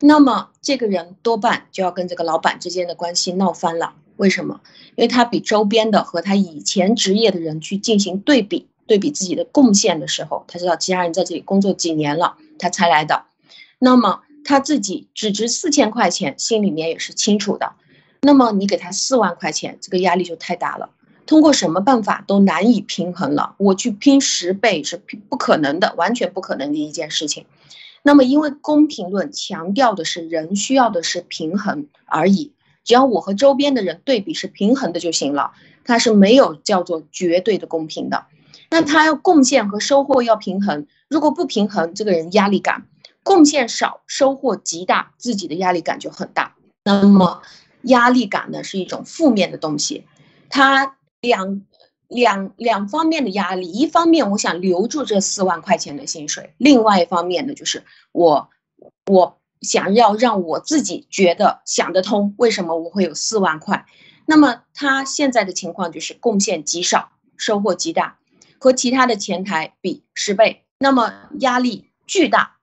那么这个人多半就要跟这个老板之间的关系闹翻了。为什么？因为他比周边的和他以前职业的人去进行对比，对比自己的贡献的时候，他知道其他人在这里工作几年了，他才来的。那么他自己只值四千块钱，心里面也是清楚的。那么你给他四万块钱，这个压力就太大了。通过什么办法都难以平衡了，我去拼十倍是不可能的，完全不可能的一件事情。那么，因为公平论强调的是人需要的是平衡而已，只要我和周边的人对比是平衡的就行了，它是没有叫做绝对的公平的。那他要贡献和收获要平衡，如果不平衡，这个人压力感，贡献少，收获极大，自己的压力感就很大。那么，压力感呢是一种负面的东西，它。两两两方面的压力，一方面我想留住这四万块钱的薪水，另外一方面呢，就是我我想要让我自己觉得想得通，为什么我会有四万块？那么他现在的情况就是贡献极少，收获极大，和其他的前台比十倍，那么压力巨大，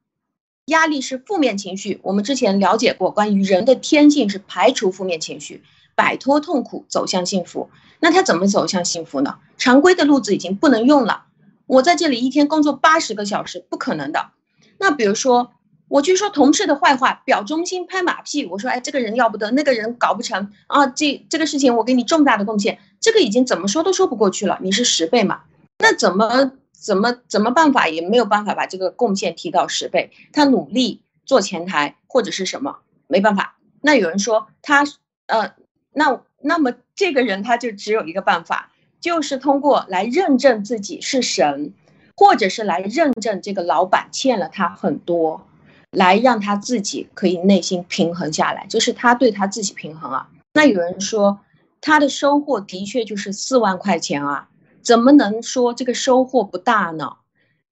压力是负面情绪。我们之前了解过，关于人的天性是排除负面情绪。摆脱痛苦，走向幸福。那他怎么走向幸福呢？常规的路子已经不能用了。我在这里一天工作八十个小时，不可能的。那比如说，我去说同事的坏话，表忠心，拍马屁。我说，哎，这个人要不得，那个人搞不成啊。这这个事情我给你重大的贡献，这个已经怎么说都说不过去了。你是十倍嘛？那怎么怎么怎么办法也没有办法把这个贡献提到十倍。他努力做前台或者是什么，没办法。那有人说他呃。那那么这个人他就只有一个办法，就是通过来认证自己是神，或者是来认证这个老板欠了他很多，来让他自己可以内心平衡下来，就是他对他自己平衡啊。那有人说他的收获的确就是四万块钱啊，怎么能说这个收获不大呢？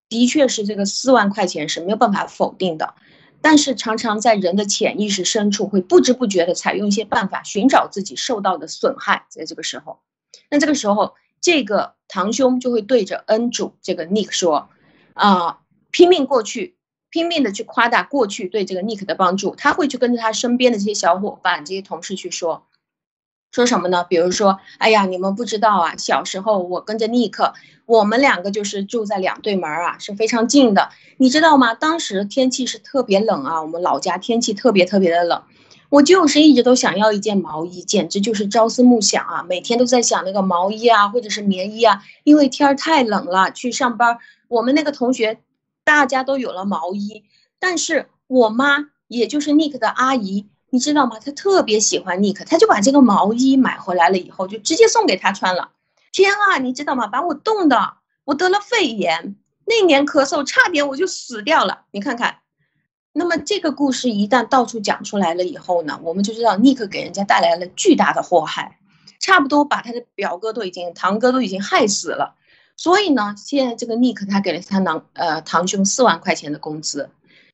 的确是这个四万块钱是没有办法否定的。但是常常在人的潜意识深处，会不知不觉的采用一些办法，寻找自己受到的损害。在这个时候，那这个时候，这个堂兄就会对着恩主这个 Nick 说：“啊，拼命过去，拼命的去夸大过去对这个 Nick 的帮助。”他会去跟着他身边的这些小伙伴、这些同事去说。说什么呢？比如说，哎呀，你们不知道啊，小时候我跟着尼克，我们两个就是住在两对门啊，是非常近的，你知道吗？当时天气是特别冷啊，我们老家天气特别特别的冷，我就是一直都想要一件毛衣，简直就是朝思暮想啊，每天都在想那个毛衣啊，或者是棉衣啊，因为天儿太冷了，去上班，我们那个同学大家都有了毛衣，但是我妈，也就是尼克的阿姨。你知道吗？他特别喜欢尼克，他就把这个毛衣买回来了以后，就直接送给他穿了。天啊，你知道吗？把我冻的，我得了肺炎，那年咳嗽差点我就死掉了。你看看，那么这个故事一旦到处讲出来了以后呢，我们就知道尼克给人家带来了巨大的祸害，差不多把他的表哥都已经、堂哥都已经害死了。所以呢，现在这个尼克他给了他堂呃堂兄四万块钱的工资。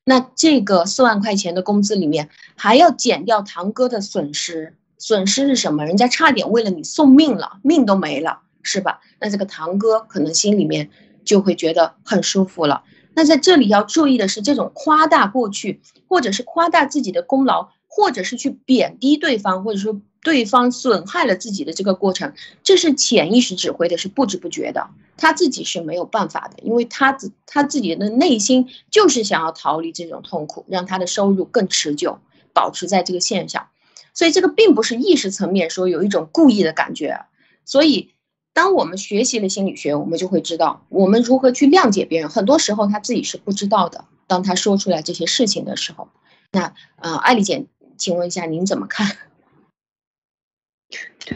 那这个四万块钱的工资里面还要减掉堂哥的损失，损失是什么？人家差点为了你送命了，命都没了，是吧？那这个堂哥可能心里面就会觉得很舒服了。那在这里要注意的是，这种夸大过去，或者是夸大自己的功劳，或者是去贬低对方，或者说。对方损害了自己的这个过程，这是潜意识指挥的，是不知不觉的，他自己是没有办法的，因为他自他自己的内心就是想要逃离这种痛苦，让他的收入更持久，保持在这个线上，所以这个并不是意识层面说有一种故意的感觉，所以当我们学习了心理学，我们就会知道我们如何去谅解别人，很多时候他自己是不知道的，当他说出来这些事情的时候，那呃，艾丽姐，请问一下您怎么看？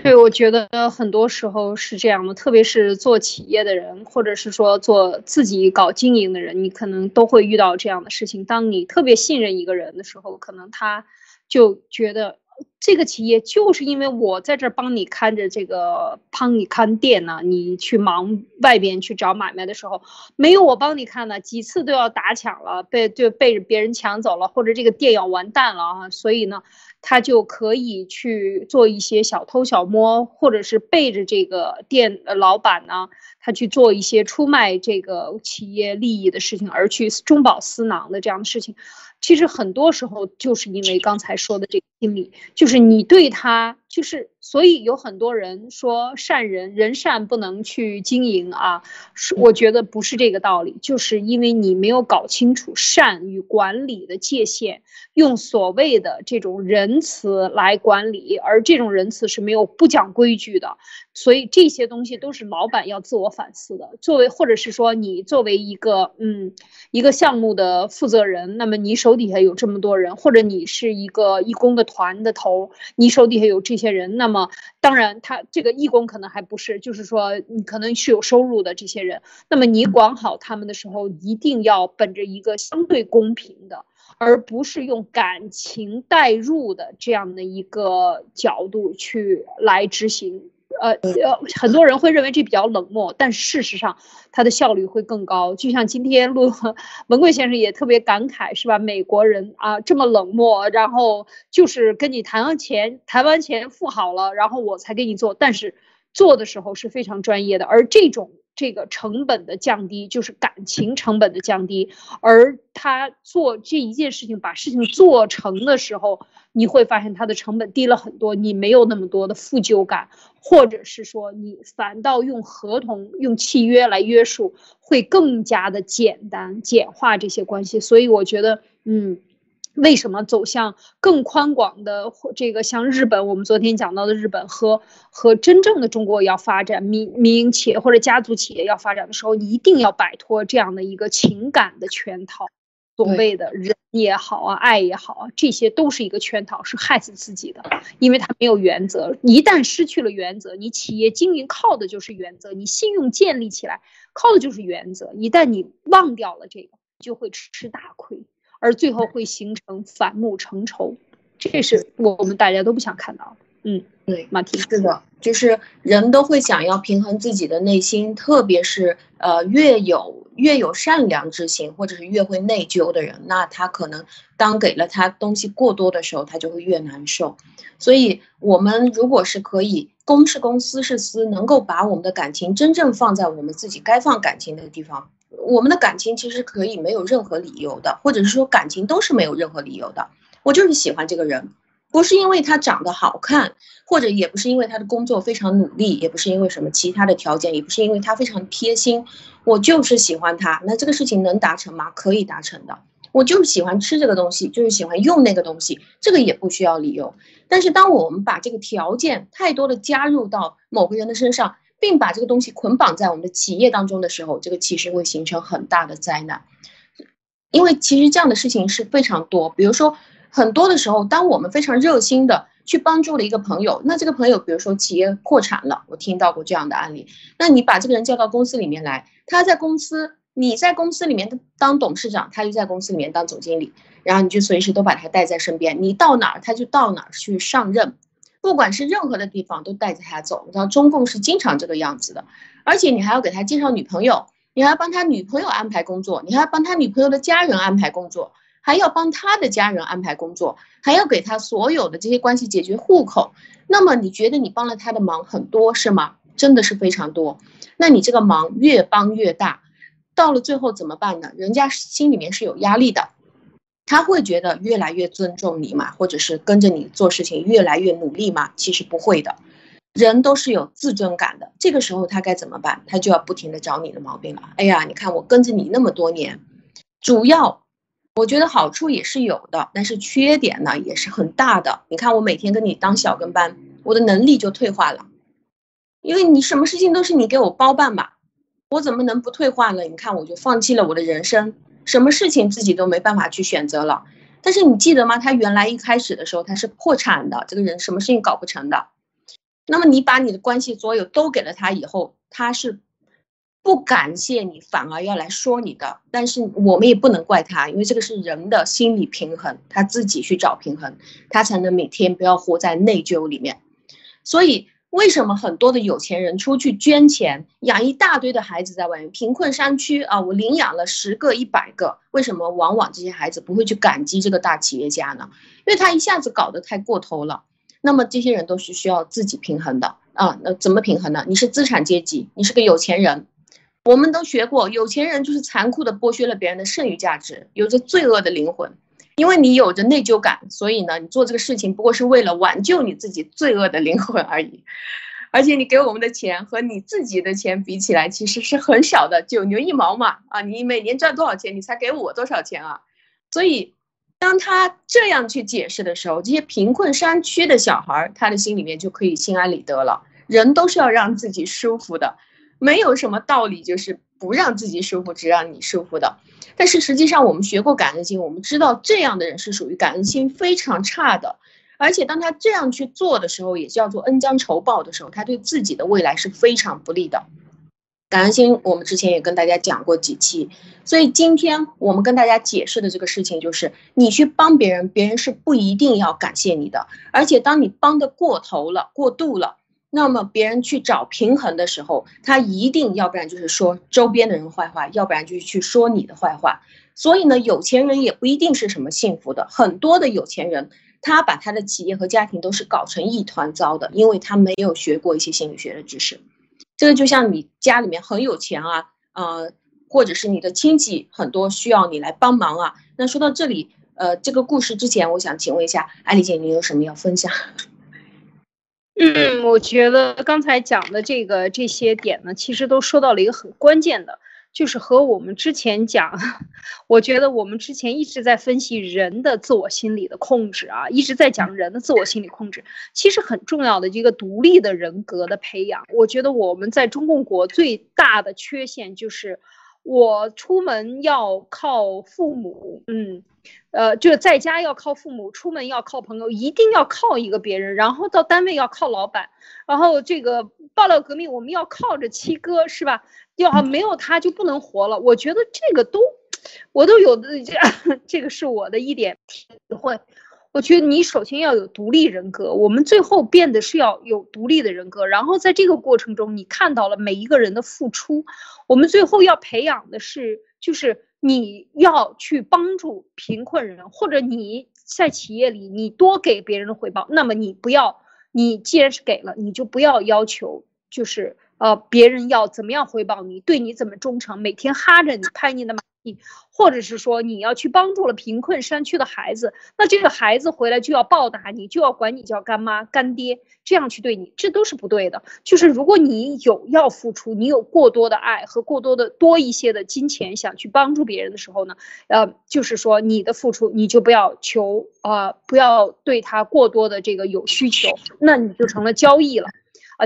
对，我觉得很多时候是这样的，特别是做企业的人，或者是说做自己搞经营的人，你可能都会遇到这样的事情。当你特别信任一个人的时候，可能他就觉得。这个企业就是因为我在这儿帮你看着这个，帮你看店呢。你去忙外边去找买卖的时候，没有我帮你看呢，几次都要打抢了，被就被别人抢走了，或者这个店要完蛋了啊。所以呢，他就可以去做一些小偷小摸，或者是背着这个店老板呢，他去做一些出卖这个企业利益的事情，而去中饱私囊的这样的事情。其实很多时候就是因为刚才说的这心理，就是你对他就是，所以有很多人说善人人善不能去经营啊，是我觉得不是这个道理，就是因为你没有搞清楚善与管理的界限，用所谓的这种仁慈来管理，而这种仁慈是没有不讲规矩的，所以这些东西都是老板要自我反思的。作为或者是说你作为一个嗯一个项目的负责人，那么你手底下有这么多人，或者你是一个义工的团的头，你手底下有这些。人，那么当然，他这个义工可能还不是，就是说你可能是有收入的这些人，那么你管好他们的时候，一定要本着一个相对公平的，而不是用感情代入的这样的一个角度去来执行。呃，很多人会认为这比较冷漠，但事实上它的效率会更高。就像今天陆 文贵先生也特别感慨，是吧？美国人啊这么冷漠，然后就是跟你谈完钱，谈完钱付好了，然后我才给你做，但是做的时候是非常专业的。而这种这个成本的降低，就是感情成本的降低，而他做这一件事情，把事情做成的时候。你会发现它的成本低了很多，你没有那么多的负疚感，或者是说你反倒用合同、用契约来约束，会更加的简单简化这些关系。所以我觉得，嗯，为什么走向更宽广的这个像日本，我们昨天讲到的日本和和真正的中国要发展民民营企业或者家族企业要发展的时候，一定要摆脱这样的一个情感的圈套。所谓的人也好啊，爱也好啊，这些都是一个圈套，是害死自己的，因为他没有原则。一旦失去了原则，你企业经营靠的就是原则，你信用建立起来靠的就是原则。一旦你忘掉了这个，就会吃大亏，而最后会形成反目成仇，这是我们大家都不想看到的。嗯，对，马蹄是的，就是人都会想要平衡自己的内心，特别是呃越有越有善良之心，或者是越会内疚的人，那他可能当给了他东西过多的时候，他就会越难受。所以，我们如果是可以公是公，私是私，能够把我们的感情真正放在我们自己该放感情的地方，我们的感情其实可以没有任何理由的，或者是说感情都是没有任何理由的，我就是喜欢这个人。不是因为他长得好看，或者也不是因为他的工作非常努力，也不是因为什么其他的条件，也不是因为他非常贴心，我就是喜欢他。那这个事情能达成吗？可以达成的。我就是喜欢吃这个东西，就是喜欢用那个东西，这个也不需要理由。但是当我们把这个条件太多的加入到某个人的身上，并把这个东西捆绑在我们的企业当中的时候，这个其实会形成很大的灾难。因为其实这样的事情是非常多，比如说。很多的时候，当我们非常热心的去帮助了一个朋友，那这个朋友，比如说企业破产了，我听到过这样的案例。那你把这个人叫到公司里面来，他在公司，你在公司里面当董事长，他就在公司里面当总经理，然后你就随时都把他带在身边，你到哪儿他就到哪儿去上任，不管是任何的地方都带着他走。你知道中共是经常这个样子的，而且你还要给他介绍女朋友，你还要帮他女朋友安排工作，你还要帮他女朋友的家人安排工作。还要帮他的家人安排工作，还要给他所有的这些关系解决户口。那么你觉得你帮了他的忙很多是吗？真的是非常多。那你这个忙越帮越大，到了最后怎么办呢？人家心里面是有压力的，他会觉得越来越尊重你嘛，或者是跟着你做事情越来越努力嘛？其实不会的，人都是有自尊感的。这个时候他该怎么办？他就要不停的找你的毛病了。哎呀，你看我跟着你那么多年，主要。我觉得好处也是有的，但是缺点呢也是很大的。你看，我每天跟你当小跟班，我的能力就退化了，因为你什么事情都是你给我包办吧，我怎么能不退化呢？你看，我就放弃了我的人生，什么事情自己都没办法去选择了。但是你记得吗？他原来一开始的时候他是破产的，这个人什么事情搞不成的。那么你把你的关系所有都给了他以后，他是。不感谢你，反而要来说你的，但是我们也不能怪他，因为这个是人的心理平衡，他自己去找平衡，他才能每天不要活在内疚里面。所以，为什么很多的有钱人出去捐钱，养一大堆的孩子在外面，贫困山区啊，我领养了十个、一百个，为什么往往这些孩子不会去感激这个大企业家呢？因为他一下子搞得太过头了。那么这些人都是需要自己平衡的啊，那怎么平衡呢？你是资产阶级，你是个有钱人。我们都学过，有钱人就是残酷的剥削了别人的剩余价值，有着罪恶的灵魂。因为你有着内疚感，所以呢，你做这个事情不过是为了挽救你自己罪恶的灵魂而已。而且你给我们的钱和你自己的钱比起来，其实是很少的，九牛一毛嘛。啊，你每年赚多少钱，你才给我多少钱啊？所以，当他这样去解释的时候，这些贫困山区的小孩，他的心里面就可以心安理得了。人都是要让自己舒服的，没有什么道理就是不让自己舒服，只让你舒服的。但是实际上，我们学过感恩心，我们知道这样的人是属于感恩心非常差的。而且当他这样去做的时候，也叫做恩将仇报的时候，他对自己的未来是非常不利的。感恩心，我们之前也跟大家讲过几期，所以今天我们跟大家解释的这个事情就是，你去帮别人，别人是不一定要感谢你的。而且当你帮的过头了、过度了，那么别人去找平衡的时候，他一定要不然就是说周边的人坏话，要不然就是去说你的坏话。所以呢，有钱人也不一定是什么幸福的，很多的有钱人。他把他的企业和家庭都是搞成一团糟的，因为他没有学过一些心理学的知识。这个就像你家里面很有钱啊，呃，或者是你的亲戚很多需要你来帮忙啊。那说到这里，呃，这个故事之前，我想请问一下艾丽姐，你有什么要分享？嗯，我觉得刚才讲的这个这些点呢，其实都说到了一个很关键的。就是和我们之前讲，我觉得我们之前一直在分析人的自我心理的控制啊，一直在讲人的自我心理控制，其实很重要的一个独立的人格的培养。我觉得我们在中共国最大的缺陷就是，我出门要靠父母，嗯。呃，就是在家要靠父母，出门要靠朋友，一定要靠一个别人，然后到单位要靠老板，然后这个爆料革命我们要靠着七哥，是吧？要没有他就不能活了。我觉得这个都，我都有的这 这个是我的一点体会。我觉得你首先要有独立人格，我们最后变得是要有独立的人格，然后在这个过程中，你看到了每一个人的付出，我们最后要培养的是就是。你要去帮助贫困人，或者你在企业里你多给别人的回报，那么你不要，你既然是给了，你就不要要求，就是呃别人要怎么样回报你，对你怎么忠诚，每天哈着你拍你的马。你或者是说你要去帮助了贫困山区的孩子，那这个孩子回来就要报答你，就要管你叫干妈干爹，这样去对你，这都是不对的。就是如果你有要付出，你有过多的爱和过多的多一些的金钱想去帮助别人的时候呢，呃，就是说你的付出你就不要求啊，不要对他过多的这个有需求，那你就成了交易了。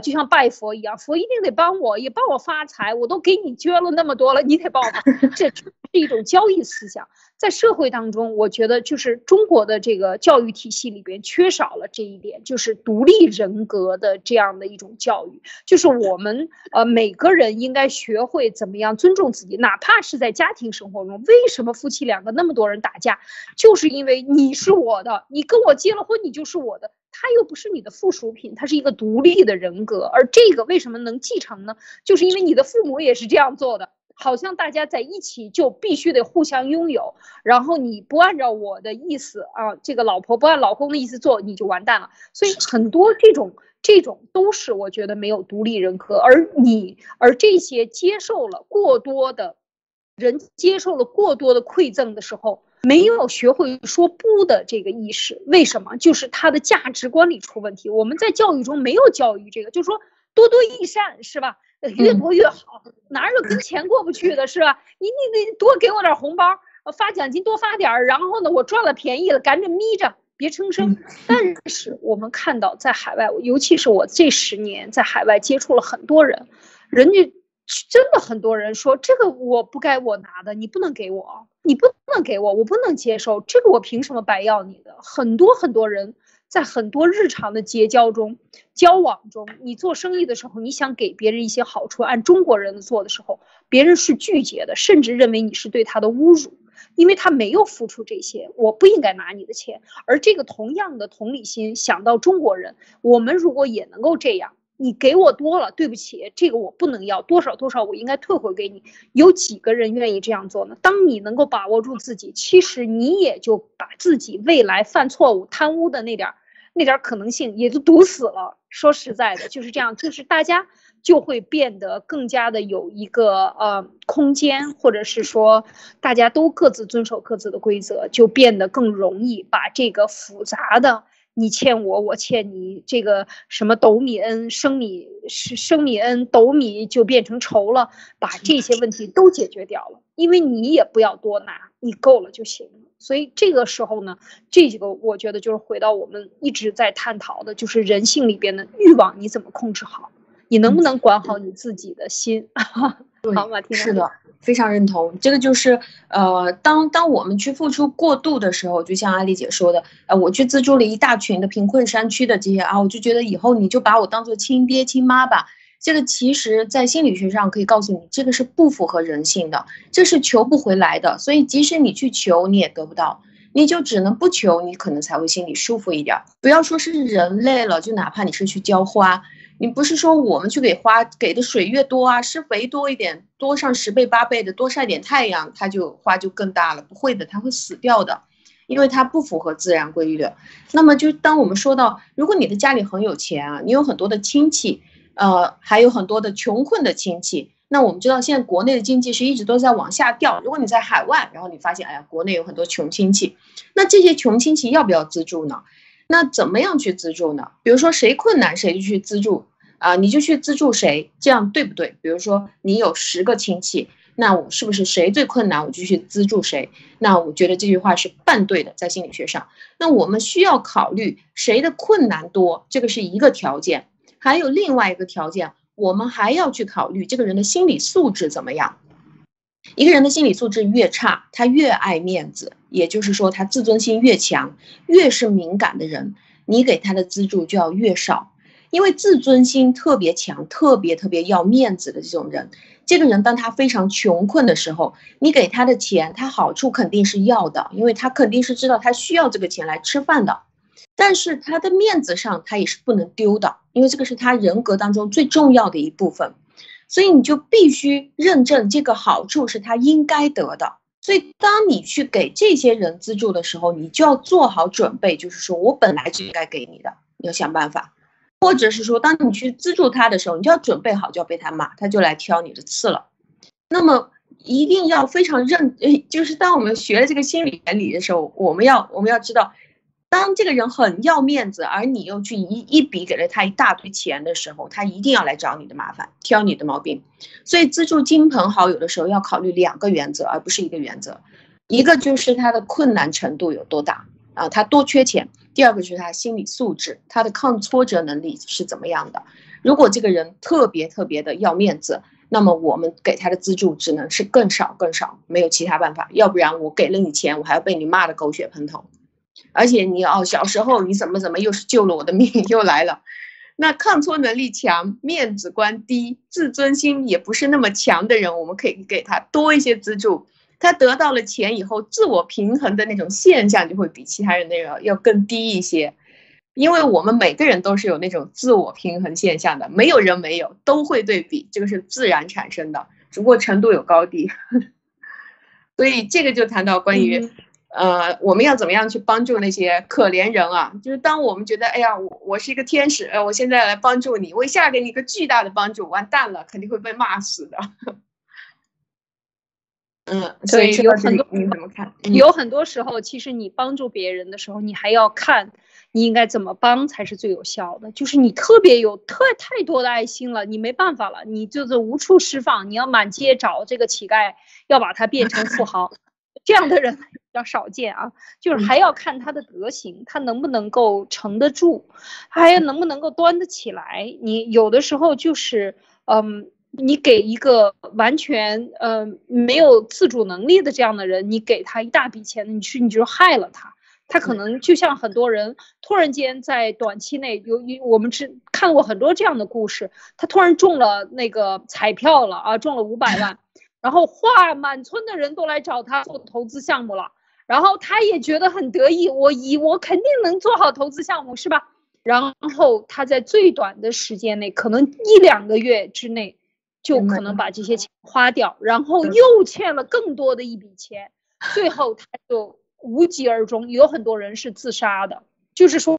就像拜佛一样，佛一定得帮我，也帮我发财，我都给你捐了那么多了，你得帮我。这是一种交易思想，在社会当中，我觉得就是中国的这个教育体系里边缺少了这一点，就是独立人格的这样的一种教育。就是我们呃每个人应该学会怎么样尊重自己，哪怕是在家庭生活中，为什么夫妻两个那么多人打架，就是因为你是我的，你跟我结了婚，你就是我的。他又不是你的附属品，他是一个独立的人格，而这个为什么能继承呢？就是因为你的父母也是这样做的，好像大家在一起就必须得互相拥有，然后你不按照我的意思啊，这个老婆不按老公的意思做，你就完蛋了。所以很多这种这种都是我觉得没有独立人格，而你而这些接受了过多的人接受了过多的馈赠的时候。没有学会说不的这个意识，为什么？就是他的价值观里出问题。我们在教育中没有教育这个，就是说多多益善，是吧？越多越好，哪有跟钱过不去的，是吧？你你得多给我点红包，发奖金多发点儿，然后呢，我赚了便宜了，赶紧眯着，别吭声。但是我们看到，在海外，尤其是我这十年在海外接触了很多人，人家。真的很多人说这个我不该我拿的，你不能给我，你不能给我，我不能接受这个，我凭什么白要你的？很多很多人在很多日常的结交中、交往中，你做生意的时候，你想给别人一些好处，按中国人做的时候，别人是拒绝的，甚至认为你是对他的侮辱，因为他没有付出这些，我不应该拿你的钱。而这个同样的同理心，想到中国人，我们如果也能够这样。你给我多了，对不起，这个我不能要，多少多少，我应该退回给你。有几个人愿意这样做呢？当你能够把握住自己，其实你也就把自己未来犯错误、贪污的那点儿、那点儿可能性也就堵死了。说实在的，就是这样，就是大家就会变得更加的有一个呃空间，或者是说大家都各自遵守各自的规则，就变得更容易把这个复杂的。你欠我，我欠你，这个什么斗米恩、升米是升米恩、斗米就变成仇了，把这些问题都解决掉了，因为你也不要多拿，你够了就行了。所以这个时候呢，这几个我觉得就是回到我们一直在探讨的，就是人性里边的欲望，你怎么控制好？你能不能管好你自己的心？好，马是的。非常认同，这个就是，呃，当当我们去付出过度的时候，就像阿丽姐说的，呃，我去资助了一大群的贫困山区的这些啊，我就觉得以后你就把我当做亲爹亲妈吧。这个其实，在心理学上可以告诉你，这个是不符合人性的，这是求不回来的。所以，即使你去求，你也得不到，你就只能不求，你可能才会心里舒服一点。不要说是人类了，就哪怕你是去浇花。你不是说我们去给花给的水越多啊，施肥多一点，多上十倍八倍的，多晒点太阳，它就花就更大了。不会的，它会死掉的，因为它不符合自然规律。那么就当我们说到，如果你的家里很有钱啊，你有很多的亲戚，呃，还有很多的穷困的亲戚，那我们知道现在国内的经济是一直都在往下掉。如果你在海外，然后你发现，哎呀，国内有很多穷亲戚，那这些穷亲戚要不要资助呢？那怎么样去资助呢？比如说谁困难谁就去资助啊，你就去资助谁，这样对不对？比如说你有十个亲戚，那我是不是谁最困难我就去资助谁？那我觉得这句话是半对的，在心理学上。那我们需要考虑谁的困难多，这个是一个条件，还有另外一个条件，我们还要去考虑这个人的心理素质怎么样。一个人的心理素质越差，他越爱面子，也就是说，他自尊心越强，越是敏感的人，你给他的资助就要越少。因为自尊心特别强、特别特别要面子的这种人，这个人当他非常穷困的时候，你给他的钱，他好处肯定是要的，因为他肯定是知道他需要这个钱来吃饭的。但是他的面子上，他也是不能丢的，因为这个是他人格当中最重要的一部分。所以你就必须认证这个好处是他应该得的。所以当你去给这些人资助的时候，你就要做好准备，就是说我本来就应该给你的，你要想办法，或者是说当你去资助他的时候，你就要准备好就要被他骂，他就来挑你的刺了。那么一定要非常认，就是当我们学了这个心理原理的时候，我们要我们要知道。当这个人很要面子，而你又去一一笔给了他一大堆钱的时候，他一定要来找你的麻烦，挑你的毛病。所以资助亲朋好友的时候，要考虑两个原则，而不是一个原则。一个就是他的困难程度有多大啊，他多缺钱；第二个就是他心理素质，他的抗挫折能力是怎么样的。如果这个人特别特别的要面子，那么我们给他的资助只能是更少更少，没有其他办法。要不然我给了你钱，我还要被你骂的狗血喷头。而且你哦，小时候你怎么怎么又是救了我的命，又来了。那抗挫能力强、面子观低、自尊心也不是那么强的人，我们可以给他多一些资助。他得到了钱以后，自我平衡的那种现象就会比其他人那个要更低一些。因为我们每个人都是有那种自我平衡现象的，没有人没有，都会对比，这个是自然产生的，只不过程度有高低。所以这个就谈到关于。呃，我们要怎么样去帮助那些可怜人啊？就是当我们觉得，哎呀，我我是一个天使，呃，我现在来帮助你，我一下给你一个巨大的帮助，完蛋了，肯定会被骂死的。嗯，所以有很多你怎么看？有很多时候，其实你帮助别人的时候，你还要看你应该怎么帮才是最有效的。就是你特别有特太多的爱心了，你没办法了，你就是无处释放，你要满街找这个乞丐，要把他变成富豪。这样的人比较少见啊，就是还要看他的德行，他能不能够承得住，还要能不能够端得起来。你有的时候就是，嗯，你给一个完全呃没有自主能力的这样的人，你给他一大笔钱，你去你就害了他，他可能就像很多人突然间在短期内，由于我们只看过很多这样的故事，他突然中了那个彩票了啊，中了五百万。然后哇，满村的人都来找他做投资项目了，然后他也觉得很得意，我以我肯定能做好投资项目，是吧？然后他在最短的时间内，可能一两个月之内，就可能把这些钱花掉，然后又欠了更多的一笔钱，最后他就无疾而终。有很多人是自杀的，就是说，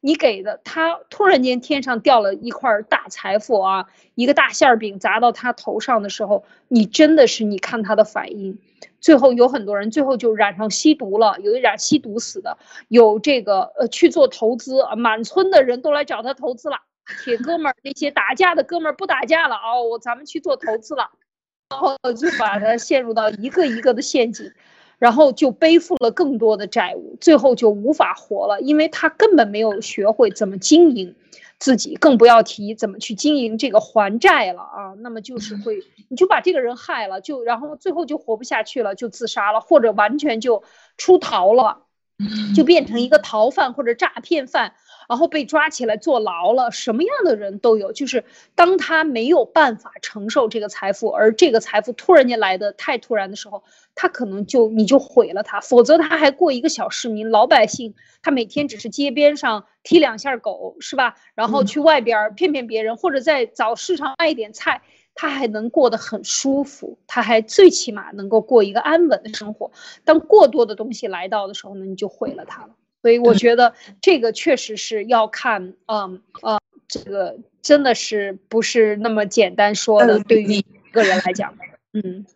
你给的他突然间天上掉了一块大财富啊，一个大馅饼砸到他头上的时候，你真的是你看他的反应。最后有很多人最后就染上吸毒了，有一染吸毒死的，有这个呃去做投资，满村的人都来找他投资了，铁哥们儿那些打架的哥们儿不打架了哦，我咱们去做投资了，然后就把他陷入到一个一个的陷阱。然后就背负了更多的债务，最后就无法活了，因为他根本没有学会怎么经营自己，更不要提怎么去经营这个还债了啊。那么就是会，你就把这个人害了，就然后最后就活不下去了，就自杀了，或者完全就出逃了，就变成一个逃犯或者诈骗犯。然后被抓起来坐牢了，什么样的人都有。就是当他没有办法承受这个财富，而这个财富突然间来的太突然的时候，他可能就你就毁了他。否则他还过一个小市民、老百姓，他每天只是街边上踢两下狗，是吧？然后去外边骗骗别人，或者在早市场卖一点菜，他还能过得很舒服，他还最起码能够过一个安稳的生活。当过多的东西来到的时候呢，你就毁了他了。所以我觉得这个确实是要看，嗯呃，这个真的是不是那么简单说的。对于个人来讲，嗯，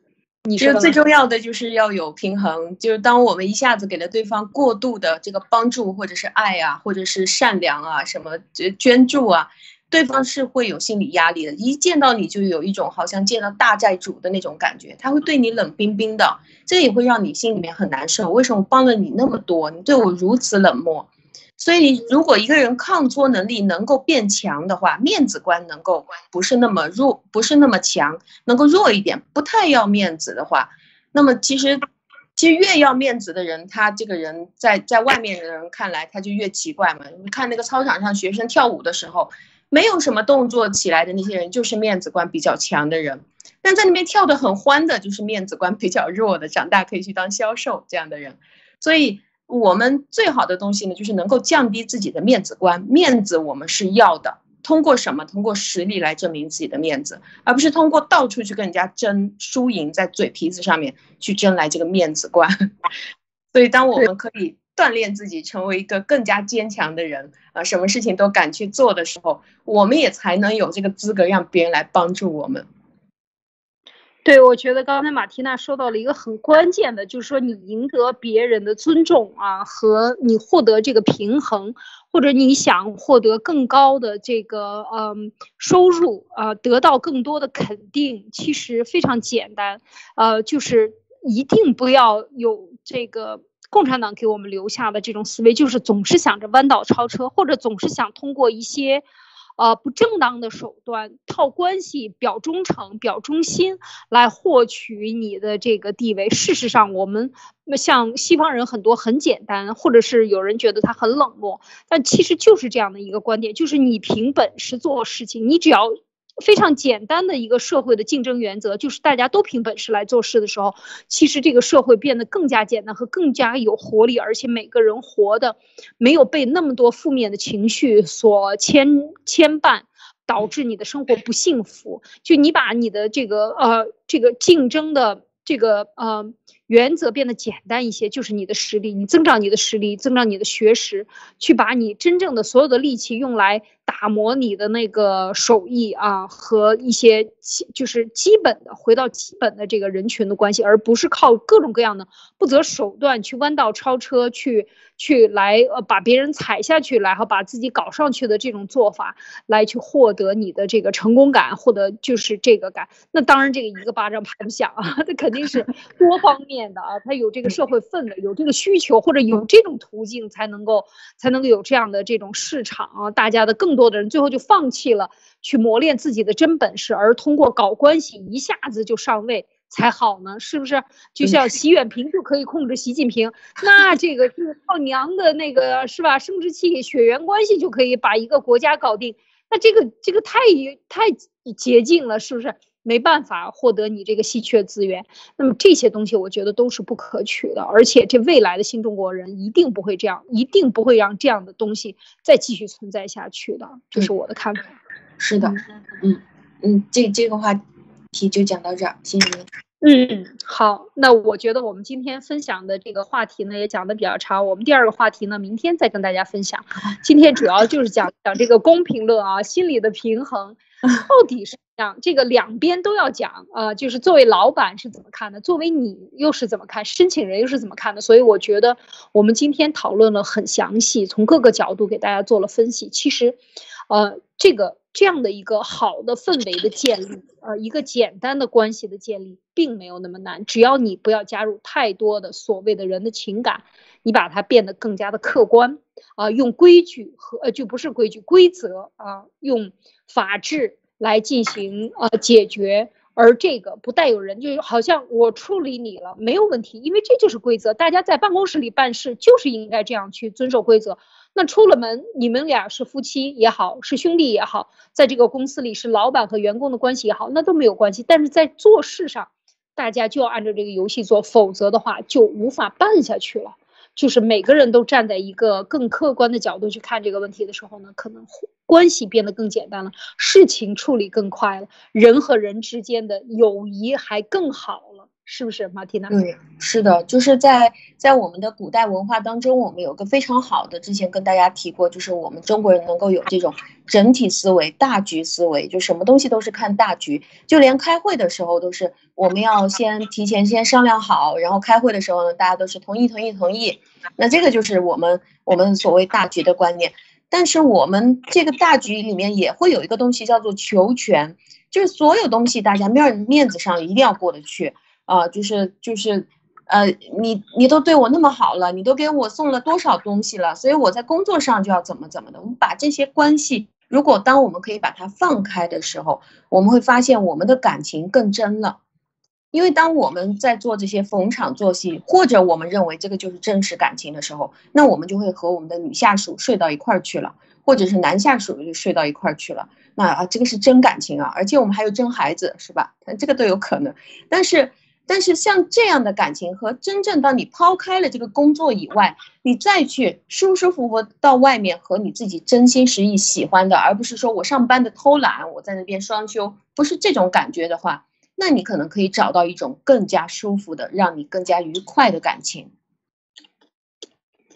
你说最重要的就是要有平衡。就是当我们一下子给了对方过度的这个帮助，或者是爱啊，或者是善良啊，什么捐助啊。对方是会有心理压力的，一见到你就有一种好像见到大债主的那种感觉，他会对你冷冰冰的，这也会让你心里面很难受。为什么帮了你那么多，你对我如此冷漠？所以，如果一个人抗挫能力能够变强的话，面子观能够不是那么弱，不是那么强，能够弱一点，不太要面子的话，那么其实，其实越要面子的人，他这个人在在外面的人看来他就越奇怪嘛。你看那个操场上学生跳舞的时候。没有什么动作起来的那些人，就是面子观比较强的人；但在那边跳得很欢的，就是面子观比较弱的，长大可以去当销售这样的人。所以，我们最好的东西呢，就是能够降低自己的面子观。面子我们是要的，通过什么？通过实力来证明自己的面子，而不是通过到处去跟人家争输赢，在嘴皮子上面去争来这个面子观。所以，当我们可以。锻炼自己，成为一个更加坚强的人啊！什么事情都敢去做的时候，我们也才能有这个资格让别人来帮助我们。对，我觉得刚才马缇娜说到了一个很关键的，就是说你赢得别人的尊重啊，和你获得这个平衡，或者你想获得更高的这个嗯收入啊，得到更多的肯定，其实非常简单，呃，就是一定不要有这个。共产党给我们留下的这种思维，就是总是想着弯道超车，或者总是想通过一些，呃不正当的手段套关系、表忠诚、表忠心来获取你的这个地位。事实上，我们像西方人很多很简单，或者是有人觉得他很冷漠，但其实就是这样的一个观点：就是你凭本事做事情，你只要。非常简单的一个社会的竞争原则，就是大家都凭本事来做事的时候，其实这个社会变得更加简单和更加有活力，而且每个人活的没有被那么多负面的情绪所牵牵绊，导致你的生活不幸福。就你把你的这个呃这个竞争的这个呃原则变得简单一些，就是你的实力，你增长你的实力，增长你的学识，去把你真正的所有的力气用来。打磨你的那个手艺啊，和一些就是基本的回到基本的这个人群的关系，而不是靠各种各样的不择手段去弯道超车，去去来呃把别人踩下去，然后把自己搞上去的这种做法，来去获得你的这个成功感，获得就是这个感。那当然这个一个巴掌拍不响啊，这肯定是多方面的啊，他有这个社会氛围，有这个需求，或者有这种途径才能够才能够有这样的这种市场啊，大家的更。多的人最后就放弃了去磨练自己的真本事，而通过搞关系一下子就上位才好呢，是不是？就像 习远平就可以控制习近平，那这个就是靠娘的那个是吧？生殖器血缘关系就可以把一个国家搞定，那这个这个太太捷径了，是不是？没办法获得你这个稀缺资源，那么这些东西我觉得都是不可取的，而且这未来的新中国人一定不会这样，一定不会让这样的东西再继续存在下去的，这是我的看法。是的，嗯嗯，这这个话题就讲到这儿，谢谢您。嗯，好，那我觉得我们今天分享的这个话题呢，也讲的比较长。我们第二个话题呢，明天再跟大家分享。今天主要就是讲讲这个公平论啊，心理的平衡 到底是讲这个两边都要讲啊，就是作为老板是怎么看的，作为你又是怎么看，申请人又是怎么看的。所以我觉得我们今天讨论了很详细，从各个角度给大家做了分析。其实，呃，这个。这样的一个好的氛围的建立，呃，一个简单的关系的建立，并没有那么难。只要你不要加入太多的所谓的人的情感，你把它变得更加的客观，啊，用规矩和呃就不是规矩规则啊，用法治来进行呃解决。而这个不带有人，就好像我处理你了没有问题，因为这就是规则。大家在办公室里办事就是应该这样去遵守规则。那出了门，你们俩是夫妻也好，是兄弟也好，在这个公司里是老板和员工的关系也好，那都没有关系。但是在做事上，大家就要按照这个游戏做，否则的话就无法办下去了。就是每个人都站在一个更客观的角度去看这个问题的时候呢，可能关系变得更简单了，事情处理更快了，人和人之间的友谊还更好了。是不是马蒂娜？对，是的，就是在在我们的古代文化当中，我们有个非常好的，之前跟大家提过，就是我们中国人能够有这种整体思维、大局思维，就什么东西都是看大局，就连开会的时候都是我们要先提前先商量好，然后开会的时候呢，大家都是同意同意同意。那这个就是我们我们所谓大局的观念。但是我们这个大局里面也会有一个东西叫做求全，就是所有东西大家面面子上一定要过得去。啊，就是就是，呃，你你都对我那么好了，你都给我送了多少东西了，所以我在工作上就要怎么怎么的。我们把这些关系，如果当我们可以把它放开的时候，我们会发现我们的感情更真了。因为当我们在做这些逢场作戏，或者我们认为这个就是真实感情的时候，那我们就会和我们的女下属睡到一块儿去了，或者是男下属就睡到一块儿去了。那啊，这个是真感情啊，而且我们还有真孩子，是吧？这个都有可能，但是。但是像这样的感情和真正当你抛开了这个工作以外，你再去舒舒服服到外面和你自己真心实意喜欢的，而不是说我上班的偷懒，我在那边双休，不是这种感觉的话，那你可能可以找到一种更加舒服的，让你更加愉快的感情。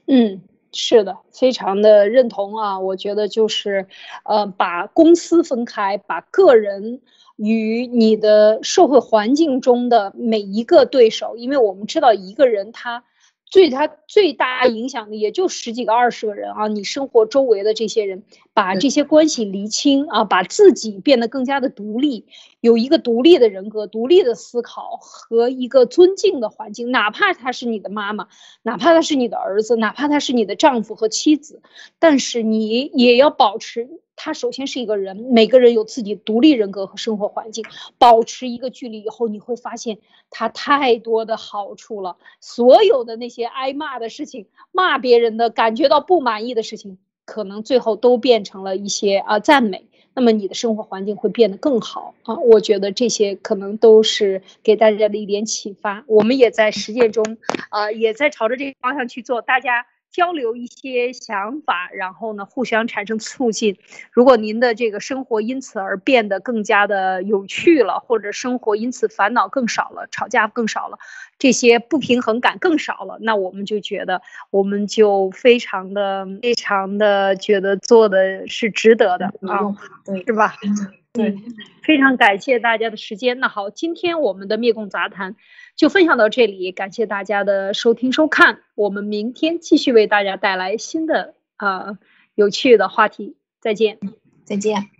嗯，是的，非常的认同啊，我觉得就是，呃，把公司分开，把个人。与你的社会环境中的每一个对手，因为我们知道一个人他对他最大影响的也就十几个、二十个人啊，你生活周围的这些人，把这些关系厘清啊，把自己变得更加的独立，有一个独立的人格、独立的思考和一个尊敬的环境，哪怕他是你的妈妈，哪怕他是你的儿子，哪怕他是你的丈夫和妻子，但是你也要保持。他首先是一个人，每个人有自己独立人格和生活环境，保持一个距离以后，你会发现他太多的好处了。所有的那些挨骂的事情，骂别人的，感觉到不满意的事情，可能最后都变成了一些啊赞美。那么你的生活环境会变得更好啊！我觉得这些可能都是给大家的一点启发。我们也在实践中，啊，也在朝着这个方向去做。大家。交流一些想法，然后呢，互相产生促进。如果您的这个生活因此而变得更加的有趣了，或者生活因此烦恼更少了，吵架更少了，这些不平衡感更少了，那我们就觉得，我们就非常的、非常的觉得做的是值得的啊，是吧？对，非常感谢大家的时间。那好，今天我们的灭共杂谈就分享到这里，感谢大家的收听收看。我们明天继续为大家带来新的啊有趣的话题。再见，再见。